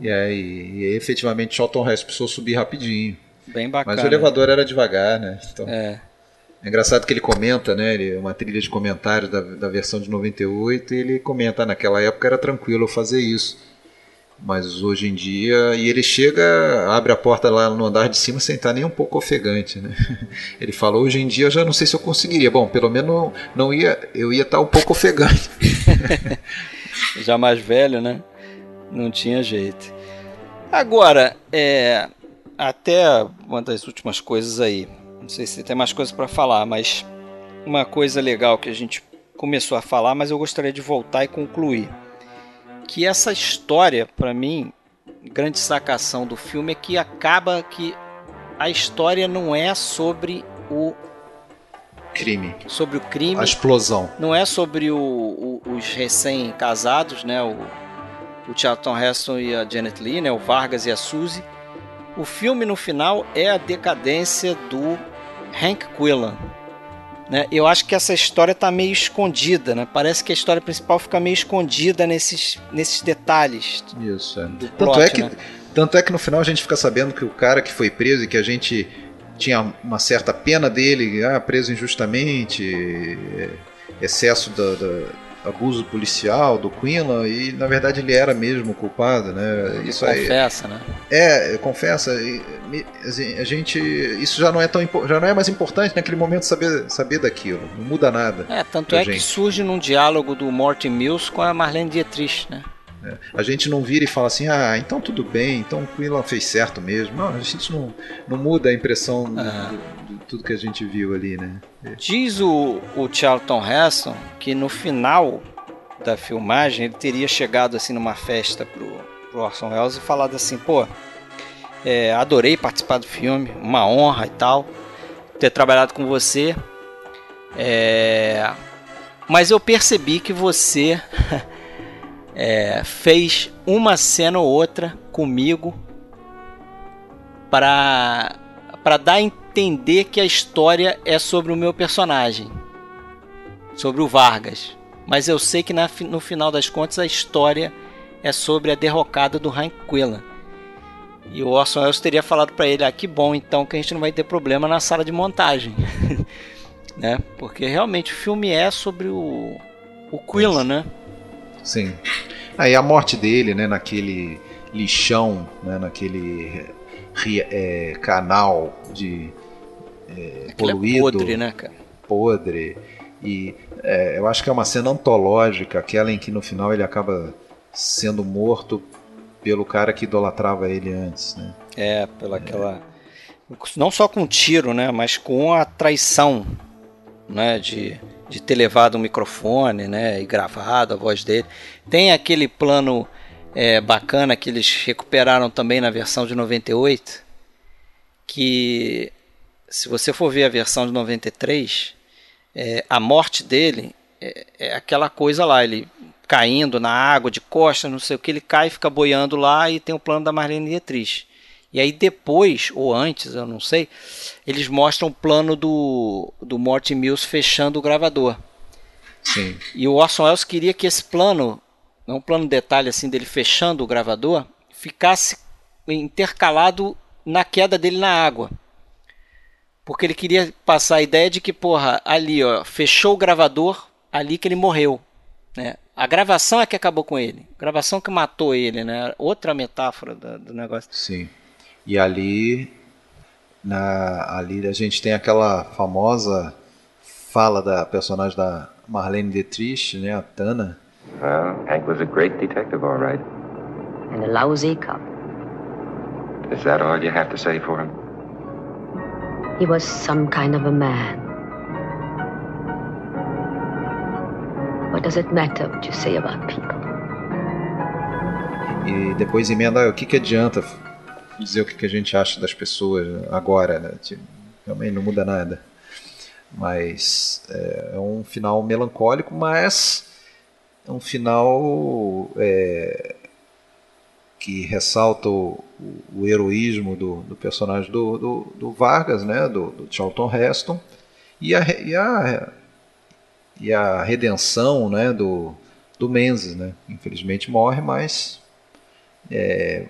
E aí, e efetivamente, Charlton Heston precisou subir rapidinho. Bem bacana. Mas o elevador era devagar, né? Então, É. É engraçado que ele comenta, né? Ele, uma trilha de comentários da, da versão de 98 e ele comenta, "Ah, naquela época era tranquilo eu fazer isso. Mas hoje em dia. E ele chega, abre a porta lá no andar de cima sem estar nem um pouco ofegante, né? Ele falou, hoje em dia eu já não sei se eu conseguiria. Bom, pelo menos não ia, eu ia estar um pouco ofegante. já mais velho, né? Não tinha jeito. Agora, é, até uma das últimas coisas aí. Não sei se tem mais coisas para falar, mas uma coisa legal que a gente começou a falar, mas eu gostaria de voltar e concluir. Que essa história, para mim, grande sacação do filme é que acaba que a história não é sobre o Crime. sobre o crime, A explosão. não é sobre o- o- os recém-casados, né? O, o Charlton Heston e a Janet Lee, né? O Vargas e a Suzy. O filme no final é a decadência do Hank Quillan. Né? Eu acho que essa história está meio escondida, né? Parece que a história principal fica meio escondida nesses, nesses detalhes. Isso, é. Do Tanto, plot, é que, né? tanto é que no final a gente fica sabendo que o cara que foi preso e que a gente tinha uma certa pena dele, ah, preso injustamente, é, excesso da, da- abuso policial do Quinlan, e na verdade ele era mesmo culpado, né? Isso aí. Confessa, né? É, confessa, e, assim, a gente. Isso já não é tão já não é mais importante naquele momento saber, saber daquilo. Não muda nada. É, tanto é que gente. surge num diálogo do Morty Mills com a Marlene Dietrich, né? A gente não vira e fala assim, ah, então tudo bem, então o Quinlan fez certo mesmo. Não, a gente não, não muda a impressão Ah. do- de tudo que a gente viu ali, né? Diz o, o Charlton Heston que no final da filmagem ele teria chegado assim numa festa pro, pro Orson Welles e falado assim, pô, é, adorei participar do filme, uma honra e tal, ter trabalhado com você, é, mas eu percebi que você é, fez uma cena ou outra comigo para para dar entender que a história é sobre o meu personagem, sobre o Vargas. Mas eu sei que na no final das contas a história é sobre a derrocada do Hank Quillan. E o Orson Welles teria falado para ele: ah, que bom então que a gente não vai ter problema na sala de montagem. né? Porque realmente o filme é sobre o, o Quillan, né? Sim. Aí a morte dele, né, naquele lixão, né, naquele é, canal de é, é poluído, podre, né, cara? podre. E é, eu acho que é uma cena antológica, aquela em que no final ele acaba sendo morto pelo cara que idolatrava ele antes, né? É, pela aquela. Não só com tiro, né? Mas com a traição, né? De, de ter levado o microfone, né? E gravado a voz dele. Tem aquele plano é, bacana que eles recuperaram também na versão de 98. Que se você for ver a versão de 93, é, a morte dele é, é aquela coisa lá, ele caindo na água de costas, não sei o que, ele cai, fica boiando lá e tem o plano da Marlene Dietrich. E aí depois, ou antes, eu não sei, eles mostram o plano do, do Morty Mills fechando o gravador. Sim. E o Orson Welles queria que esse plano, um plano detalhe assim dele fechando o gravador, ficasse intercalado na queda dele na água. Porque ele queria passar a ideia de que, porra, ali, ó, fechou o gravador, ali que ele morreu. Né? A gravação é que acabou com ele. A gravação que matou ele, né? Outra metáfora do, do negócio. Sim. E ali, na, ali a gente tem aquela famosa fala da personagem da Marlene Dietrich, né, a Tana. Well, Hank was a great detective, all right. And a lousy cop. Is that all you have to say for him? He was some kind of a man. What does it matter what you say about people? E depois emenda, o que, que adianta dizer o que, que a gente acha das pessoas agora, né? Realmente não muda nada. Mas é, é, um final melancólico, mas é um final é, que ressalta o, o heroísmo do, do personagem do, do, do, Vargas, né? do, do Charlton Heston, e a, e a, e a redenção né? do, do Menzies. Né? Infelizmente morre, mas é,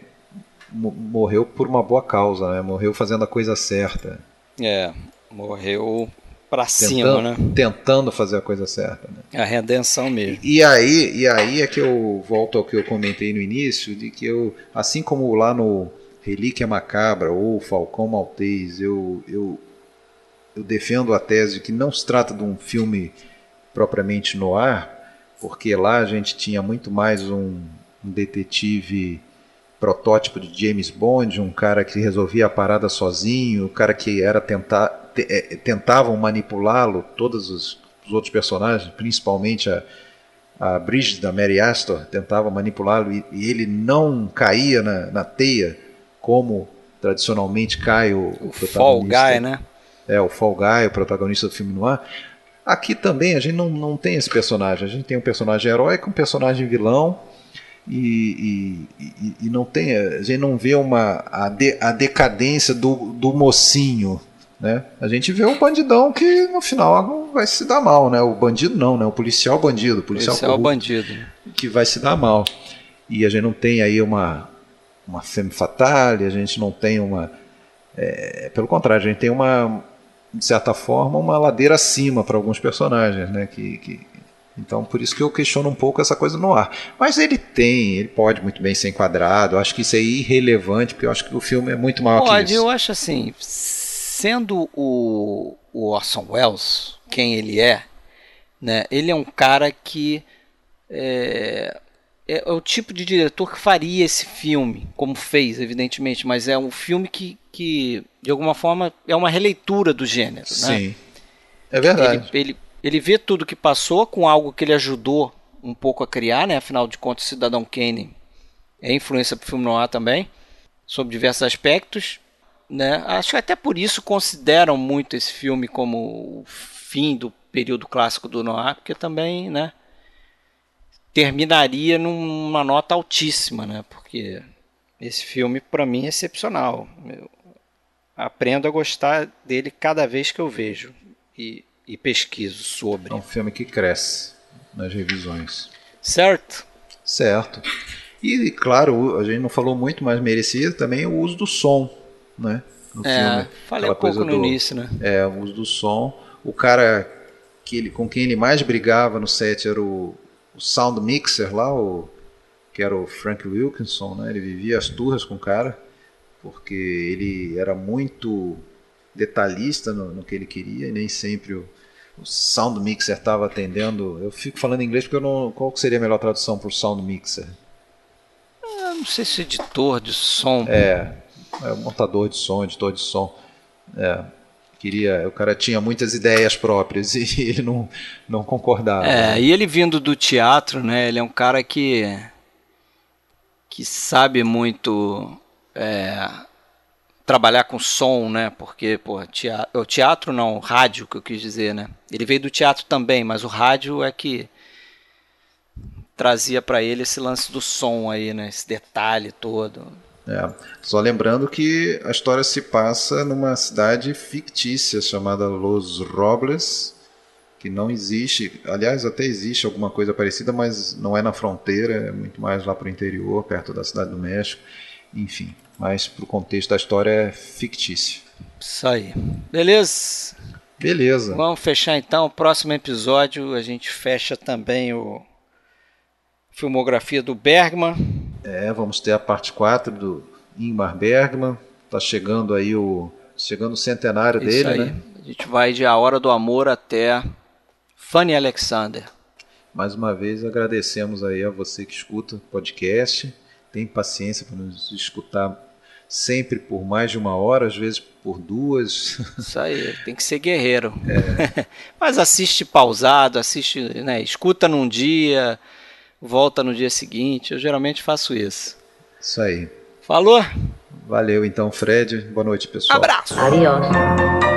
morreu por uma boa causa, né? Morreu fazendo a coisa certa. É, morreu para cima, né? Tentando fazer a coisa certa. Né? A redenção mesmo. E, e, aí, e aí é que eu volto ao que eu comentei no início, de que eu, assim como lá no Relíquia Macabra ou Falcão Maltês, eu, eu, eu defendo a tese de que não se trata de um filme propriamente no ar, porque lá a gente tinha muito mais um, um detetive protótipo de James Bond, um cara que resolvia a parada sozinho, o um cara que era tentar, é, tentavam manipulá-lo, todos os, os, outros personagens, principalmente a, a Bridget da Mary Astor, tentava manipulá-lo e, e, ele não caía na, na, teia como tradicionalmente cai o, o, o Fall Guy, né? É, o Fall Guy, o protagonista do filme no ar. Aqui também a gente não, não tem esse personagem, a gente tem um personagem heróico, um personagem vilão, e, e, e, não tem, a gente não vê uma, a, de, a decadência do, do mocinho. Né? A gente vê o bandidão que no final vai se dar mal, né? O bandido não, né? O policial bandido, o policial, policial bandido que vai se dar mal. E a gente não tem aí uma uma femme fatale, a gente não tem uma é, pelo contrário, a gente tem uma de certa forma uma ladeira acima para alguns personagens, né? Que, que então, por isso que eu questiono um pouco essa coisa no ar. Mas ele tem, ele pode muito bem ser enquadrado. Eu acho que isso é irrelevante, porque eu acho que o filme é muito maior pode, que isso. eu acho assim, sendo o, o Orson Welles quem ele é, né? Ele é um cara que é, é, o tipo de diretor que faria esse filme, como fez, evidentemente, mas é um filme que, que de alguma forma, é uma releitura do gênero. Né? Sim. Né? É verdade. Ele, ele, ele vê tudo que passou com algo que ele ajudou um pouco a criar, né? Afinal de contas, Cidadão Kane é influência para o filme noir também, sobre diversos aspectos, né? Acho que até por isso consideram muito esse filme como o fim do período clássico do noir, porque também, né? Terminaria numa nota altíssima, né? Porque esse filme para mim é excepcional. Eu aprendo a gostar dele cada vez que eu vejo. E e pesquiso sobre. É um filme que cresce nas revisões. Certo? Certo. E, claro, a gente não falou muito, mas merecia também o uso do som, né? No é, filme. falei um pouco no do, início, né? É, o uso do som. O cara que ele, com quem ele mais brigava no set era o, o sound mixer lá, o, que era o Frank Wilkinson, né? Ele vivia as turras com o cara, porque ele era muito detalhista no, no que ele queria e nem sempre o, o sound mixer estava atendendo. Eu fico falando em inglês porque eu não. Qual seria a melhor tradução para o sound mixer? Eu não sei se editor de som. É. é um montador de som, editor de som. É, queria, o cara tinha muitas ideias próprias e ele não, não concordava. É, e ele vindo do teatro, né? Ele é um cara que que sabe muito é, trabalhar com som, né? Porque, pô, teatro, o teatro não, rádio que eu quis dizer, né? Ele veio do teatro também, mas o rádio é que trazia para ele esse lance do som aí, né? Esse detalhe todo. É. Só lembrando que a história se passa numa cidade fictícia chamada Los Robles, que não existe. Aliás, até existe alguma coisa parecida, mas não é na fronteira, é muito mais lá para o interior, perto da cidade do México. Enfim, mas para o contexto da história é fictício. Isso aí. Beleza? Beleza. Vamos fechar então. Próximo episódio a gente fecha também o filmografia do Bergman. É, vamos ter a parte 4 do Ingmar Bergman. Tá chegando aí o chegando o centenário Isso dele, aí. né? A gente vai de A Hora do Amor até Fanny Alexander. Mais uma vez agradecemos aí a você que escuta o podcast. Tem paciência para nos escutar sempre por mais de uma hora, às vezes por duas. Isso aí, tem que ser guerreiro. É. Mas assiste pausado, assiste, né, escuta num dia, volta no dia seguinte. Eu geralmente faço isso. Isso aí. Falou? Valeu então, Fred. Boa noite, pessoal. Abraço. Adiós.